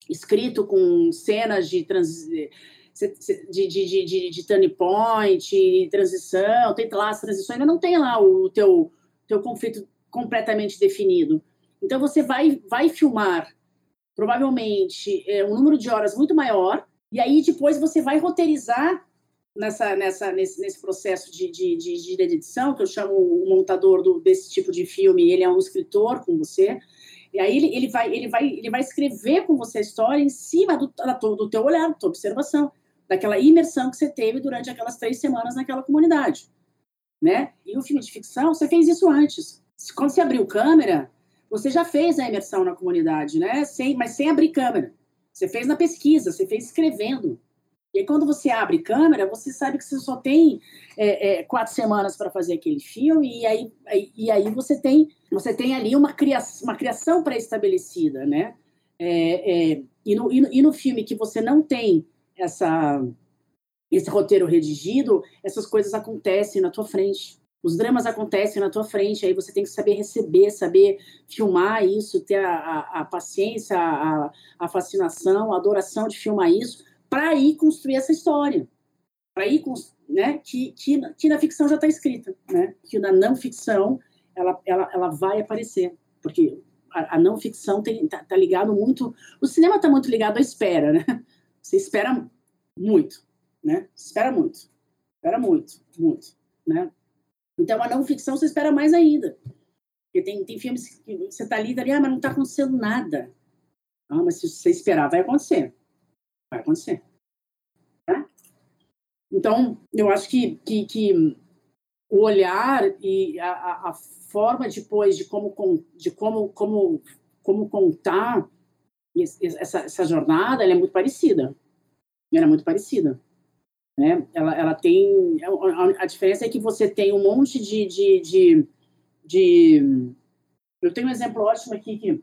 [SPEAKER 5] escrito com cenas de, trans, de, de, de, de, de turning point, transição, tem lá as transições, mas não tem lá o teu, teu conflito completamente definido. Então você vai, vai filmar provavelmente é, um número de horas muito maior, e aí depois você vai roteirizar nessa, nessa, nesse, nesse processo de, de, de, de edição, que eu chamo o montador do, desse tipo de filme, ele é um escritor com você, e aí ele, ele, vai, ele, vai, ele vai escrever com você a história em cima do, do teu olhar, da tua observação, daquela imersão que você teve durante aquelas três semanas naquela comunidade, né? E o filme de ficção, você fez isso antes. Quando você abriu câmera, você já fez a imersão na comunidade, né? Sem, mas sem abrir câmera. Você fez na pesquisa, você fez escrevendo. E aí, quando você abre câmera, você sabe que você só tem é, é, quatro semanas para fazer aquele filme, e aí, e aí você, tem, você tem ali uma criação, uma criação pré-estabelecida, né? É, é, e, no, e, no, e no filme que você não tem essa, esse roteiro redigido, essas coisas acontecem na tua frente. Os dramas acontecem na tua frente, aí você tem que saber receber, saber filmar isso, ter a, a, a paciência, a, a fascinação, a adoração de filmar isso, para ir construir essa história, para ir né, que, que, que na ficção já está escrita, né, que na não ficção ela, ela, ela vai aparecer, porque a, a não ficção está tá ligado muito, o cinema está muito ligado à espera, né? Você espera muito, né? Espera muito, espera muito, muito. né? Então, a não ficção você espera mais ainda. Porque tem, tem filmes que você está ali, tá ali, ah, mas não está acontecendo nada. Ah, mas se você esperar, vai acontecer. Vai acontecer. Tá? Então, eu acho que, que, que o olhar e a, a, forma depois de como, de como, como, como contar essa, essa jornada, é muito parecida. Ela é muito parecida. Né? Ela, ela tem... A, a diferença é que você tem um monte de, de, de, de... Eu tenho um exemplo ótimo aqui que...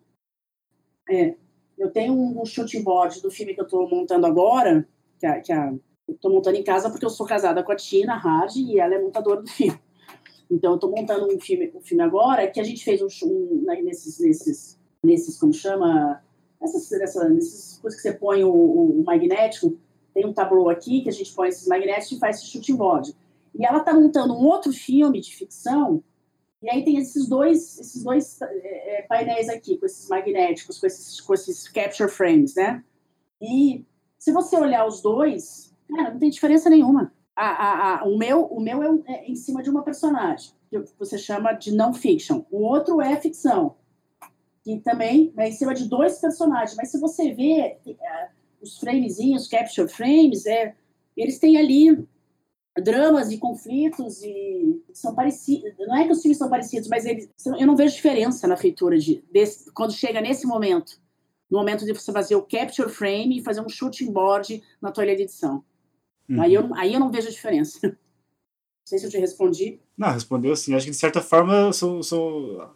[SPEAKER 5] É, eu tenho um, shooting board do filme que eu estou montando agora, que a, que a estou montando em casa porque eu sou casada com a Tina Hard e ela é montadora do filme. Então, eu estou montando um filme, um filme agora que a gente fez um, um nesses, nesses, nesses, como chama, essas, essas, nessas coisas que você põe o, o, magnético. Tem um tabuleiro aqui que a gente põe esses magnéticos e faz esse shooting board. E ela está montando um outro filme de ficção e aí tem esses dois, esses dois é, painéis aqui, com esses magnéticos, com esses, com esses capture frames, né? E se você olhar os dois, Cara, não tem diferença nenhuma. A, a, a, o meu, o meu é, é, em cima de uma personagem, que você chama de não fiction. O outro é ficção, que também é em cima de dois personagens. Mas se você vê é, os framezinhos, capture frames, é, eles têm ali dramas e conflitos e são parecidos. Não é que os filmes são parecidos, mas eles, eu não vejo diferença na feitura de desse, quando chega nesse momento, no momento de você fazer o capture frame e fazer um shooting board na tua edição. Uhum. Aí, eu, aí eu não vejo a diferença. Não sei se eu te respondi.
[SPEAKER 3] Não, respondeu sim. Acho que, de certa forma, são, são,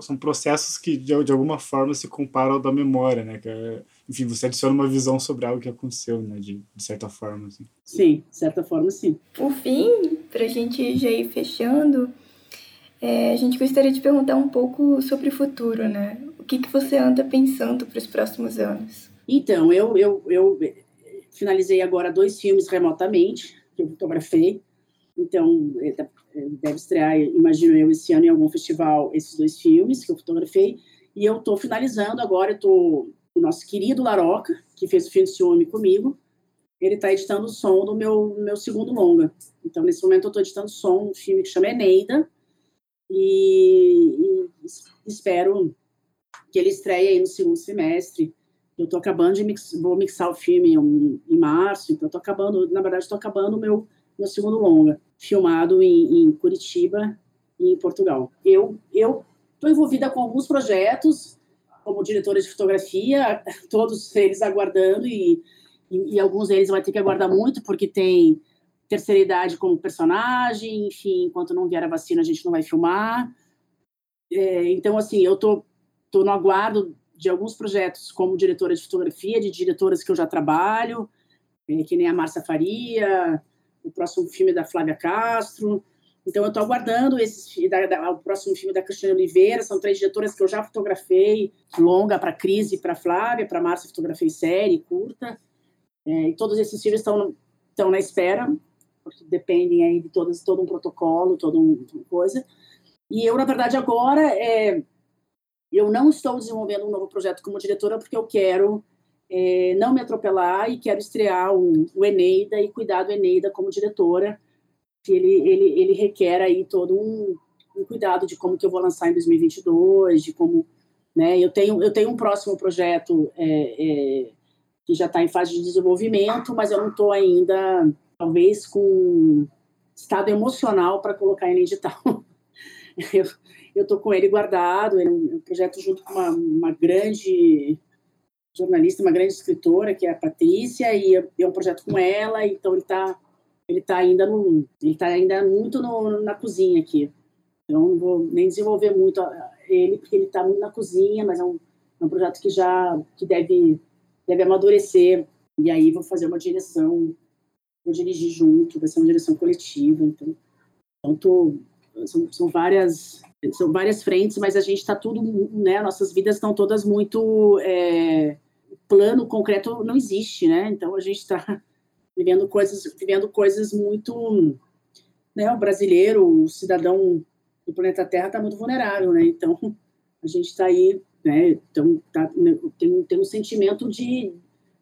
[SPEAKER 3] são processos que, de, de alguma forma, se comparam ao da memória, né? Que é, enfim, você adiciona uma visão sobre algo que aconteceu, né? De, de certa forma, assim.
[SPEAKER 5] Sim, de certa forma, sim.
[SPEAKER 2] Por fim, para a gente já ir fechando, é, a gente gostaria de perguntar um pouco sobre o futuro, né? O que, que você anda pensando para os próximos anos?
[SPEAKER 5] Então, eu, eu, eu Finalizei agora dois filmes remotamente, que eu fotografei. Então, tá, deve estrear, imagino eu, esse ano em algum festival, esses dois filmes que eu fotografei. E eu estou finalizando agora, eu tô, o nosso querido Laroca, que fez o filme Ciúme comigo, ele está editando o som do meu, meu segundo longa. Então, nesse momento, eu estou editando som, um filme que chama Eneida, e, e espero que ele estreie aí no segundo semestre eu estou acabando de mix, vou mixar o filme em, em março, então estou acabando, na verdade estou acabando o meu meu segundo longa, filmado em, em Curitiba e em Portugal. Eu eu estou envolvida com alguns projetos como diretora de fotografia, todos eles aguardando e, e, e alguns deles vai ter que aguardar muito porque tem terceira idade como personagem, enfim, enquanto não vier a vacina a gente não vai filmar. É, então assim, eu tô tô no aguardo de alguns projetos como diretora de fotografia, de diretoras que eu já trabalho, é, que nem a Márcia Faria, o próximo filme da Flávia Castro. Então, eu estou aguardando esse, da, da, o próximo filme da Cristiane Oliveira. São três diretoras que eu já fotografei, longa para Cris e para Flávia, para Márcia fotografei série, curta. É, e todos esses filmes estão, estão na espera, porque dependem aí de todas, todo um protocolo, toda um, uma coisa. E eu, na verdade, agora... É, eu não estou desenvolvendo um novo projeto como diretora porque eu quero é, não me atropelar e quero estrear um, o Eneida e cuidar do Eneida como diretora. Ele, ele, ele requer aí todo um, um cuidado de como que eu vou lançar em 2022, de como, né? Eu tenho eu tenho um próximo projeto é, é, que já está em fase de desenvolvimento, mas eu não estou ainda, talvez, com estado emocional para colocar em edital. eu, estou com ele guardado, ele é um projeto junto com uma, uma grande jornalista, uma grande escritora, que é a Patrícia, e é um projeto com ela, então ele está ele tá ainda ele tá ainda muito no, na cozinha aqui. Então não vou nem desenvolver muito ele porque ele está muito na cozinha, mas é um, é um projeto que já que deve deve amadurecer e aí vou fazer uma direção, vou dirigir junto, vai ser uma direção coletiva, então então tô, são, são várias são várias frentes, mas a gente está tudo, né? Nossas vidas estão todas muito é, plano concreto não existe, né? Então a gente está vivendo coisas, vivendo coisas muito, né? O brasileiro, o cidadão do planeta Terra está muito vulnerável, né? Então a gente está aí, né? Então tá, tem, tem um sentimento de,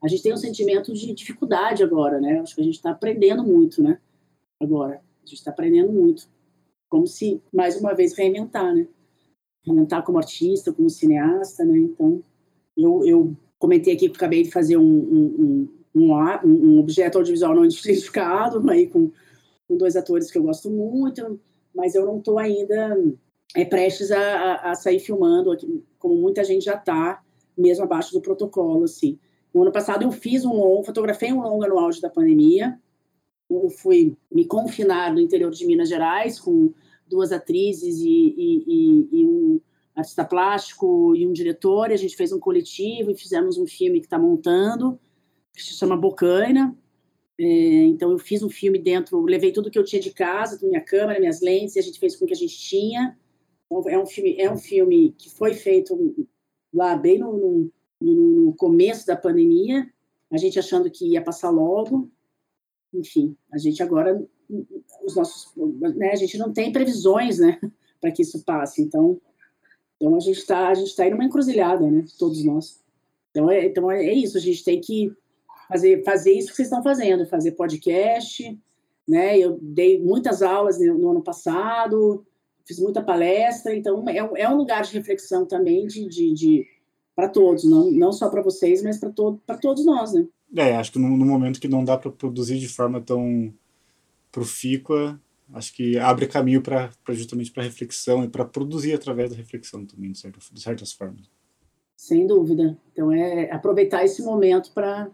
[SPEAKER 5] a gente tem um sentimento de dificuldade agora, né? Acho que a gente está aprendendo muito, né? Agora A gente está aprendendo muito. Como se, mais uma vez, reinventar, né? Reinventar como artista, como cineasta, né? Então, eu, eu comentei aqui que acabei de fazer um, um, um, um objeto audiovisual não identificado, aí com, com dois atores que eu gosto muito, mas eu não estou ainda é, prestes a, a, a, sair filmando, aqui, como muita gente já está, mesmo abaixo do protocolo, assim. No ano passado eu fiz um longo, fotografei um longa no auge da pandemia, eu fui me confinar no interior de Minas Gerais com duas atrizes e, e, e, e um artista plástico e um diretor, e a gente fez um coletivo e fizemos um filme que está montando, que se chama Bocaina. É, então eu fiz um filme dentro, levei tudo que eu tinha de casa, minha câmera, minhas lentes, e a gente fez com o que a gente tinha. Então, é um filme, é um filme que foi feito lá bem no, no, no começo da pandemia, a gente achando que ia passar logo. Enfim, a gente agora os nossos, né, a gente não tem previsões, né, para que isso passe. Então, então a gente está a gente está numa encruzilhada, né, todos nós. Então é, então é isso, a gente tem que fazer fazer isso que vocês estão fazendo, fazer podcast, né? Eu dei muitas aulas no ano passado, fiz muita palestra, então é, é um lugar de reflexão também de, de, de para todos, não, não só para vocês, mas para to, todos nós, né?
[SPEAKER 3] É, acho que no, no momento que não dá para produzir de forma tão profícua, acho que abre caminho para justamente para reflexão e para produzir através da reflexão também, de, certa, de certas formas.
[SPEAKER 5] Sem dúvida. Então é aproveitar esse momento para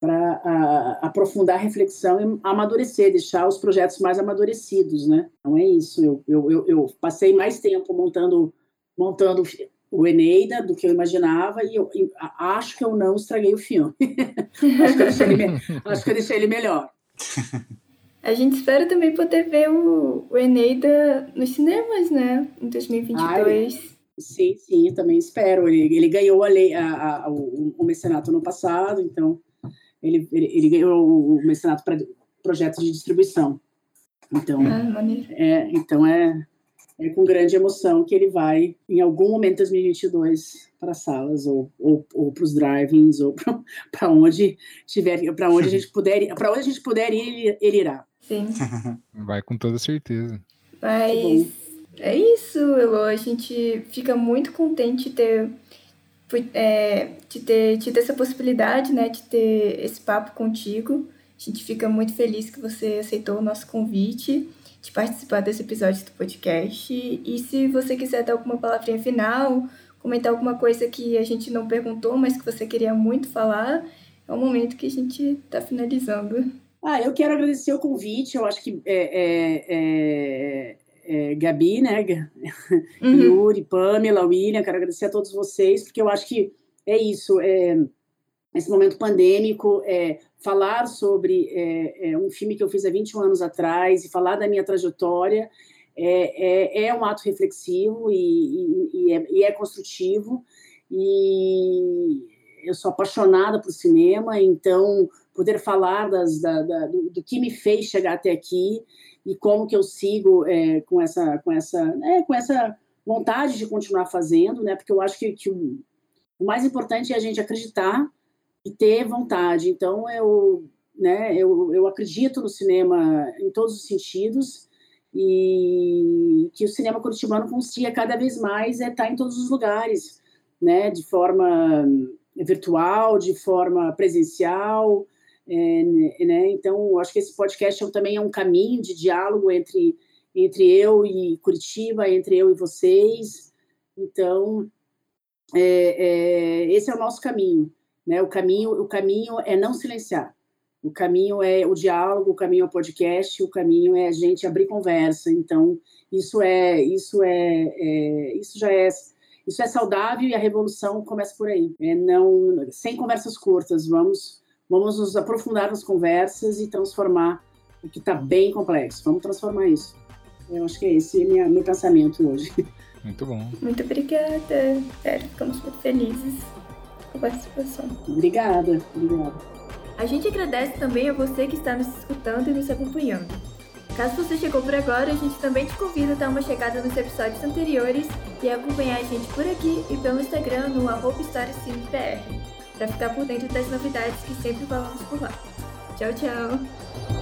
[SPEAKER 5] para aprofundar a reflexão e amadurecer, deixar os projetos mais amadurecidos, né? Então é isso. Eu, eu, eu, passei mais tempo montando montando o Eneida do que eu imaginava e eu, eu acho que eu não estraguei o filme. acho, que ele, acho que eu deixei ele melhor.
[SPEAKER 2] A gente espera também poder ver o, o Eneida nos cinemas, né? Em 2022. Ai,
[SPEAKER 5] sim, sim, eu também espero. Ele, ele ganhou a lei, a, a, o, o mecenato no passado, então ele, ele, ele ganhou o mecenato para projetos de distribuição. Então,
[SPEAKER 2] ah,
[SPEAKER 5] é, então é, é com grande emoção que ele vai, em algum momento de 2022, para salas ou, ou, ou para os drive-ins ou para onde tiver, para onde a gente puder, para onde a gente puder ir, ele, ele irá.
[SPEAKER 2] Sim.
[SPEAKER 4] Vai com toda certeza.
[SPEAKER 2] Mas é isso, Elo. A gente fica muito contente de ter, é, de ter tido essa possibilidade, né, de ter esse papo contigo. A gente fica muito feliz que você aceitou o nosso convite de participar desse episódio do podcast. E se você quiser dar alguma palavrinha final, comentar alguma coisa que a gente não perguntou, mas que você queria muito falar, é o momento que a gente está finalizando.
[SPEAKER 5] Ah, eu quero agradecer o convite. Eu acho que é, é, é, é Gabi, né? Uhum. Yuri, Pamela, William, quero agradecer a todos vocês, porque eu acho que é isso. É, esse momento pandêmico, é, falar sobre é, é, um filme que eu fiz há 21 anos atrás e falar da minha trajetória é, é, é um ato reflexivo e, e, e, é, e, é, construtivo. E eu sou apaixonada por cinema, então poder falar das, da, da, do, do, que me fez chegar até aqui e como que eu sigo com essa com essa é, com essa vontade de continuar fazendo, né? Porque eu acho que, que o, o mais importante é a gente acreditar e ter vontade. Então, eu, né, eu, eu acredito no cinema em todos os sentidos e que o cinema curitibano consiga cada vez mais é estar em todos os lugares, né, de forma virtual, de forma presencial, é, né, então acho que esse podcast também é um caminho de diálogo entre entre eu e Curitiba, entre eu e vocês, então é, é, esse é o nosso caminho, né? O caminho, o caminho é não silenciar. O caminho é o diálogo, o caminho é o podcast, o caminho é a gente abrir conversa. Então, isso é, isso é, é isso já é, isso é saudável e a revolução começa por aí. É não, sem conversas curtas, vamos, vamos nos aprofundar nas conversas e transformar o que está bem complexo. Vamos transformar isso. Eu acho que esse é minha, meu pensamento hoje.
[SPEAKER 4] Muito bom.
[SPEAKER 2] Muito obrigada. Sério, ficamos muito felizes participação.
[SPEAKER 5] Obrigada, obrigada.
[SPEAKER 2] A gente agradece também a você que está nos escutando e nos acompanhando. Caso você chegou por agora, a gente também te convida a dar uma chegada nos episódios anteriores e acompanhar a gente por aqui e pelo Instagram no arroba para ficar por dentro das novidades que sempre falamos por lá. Tchau, tchau!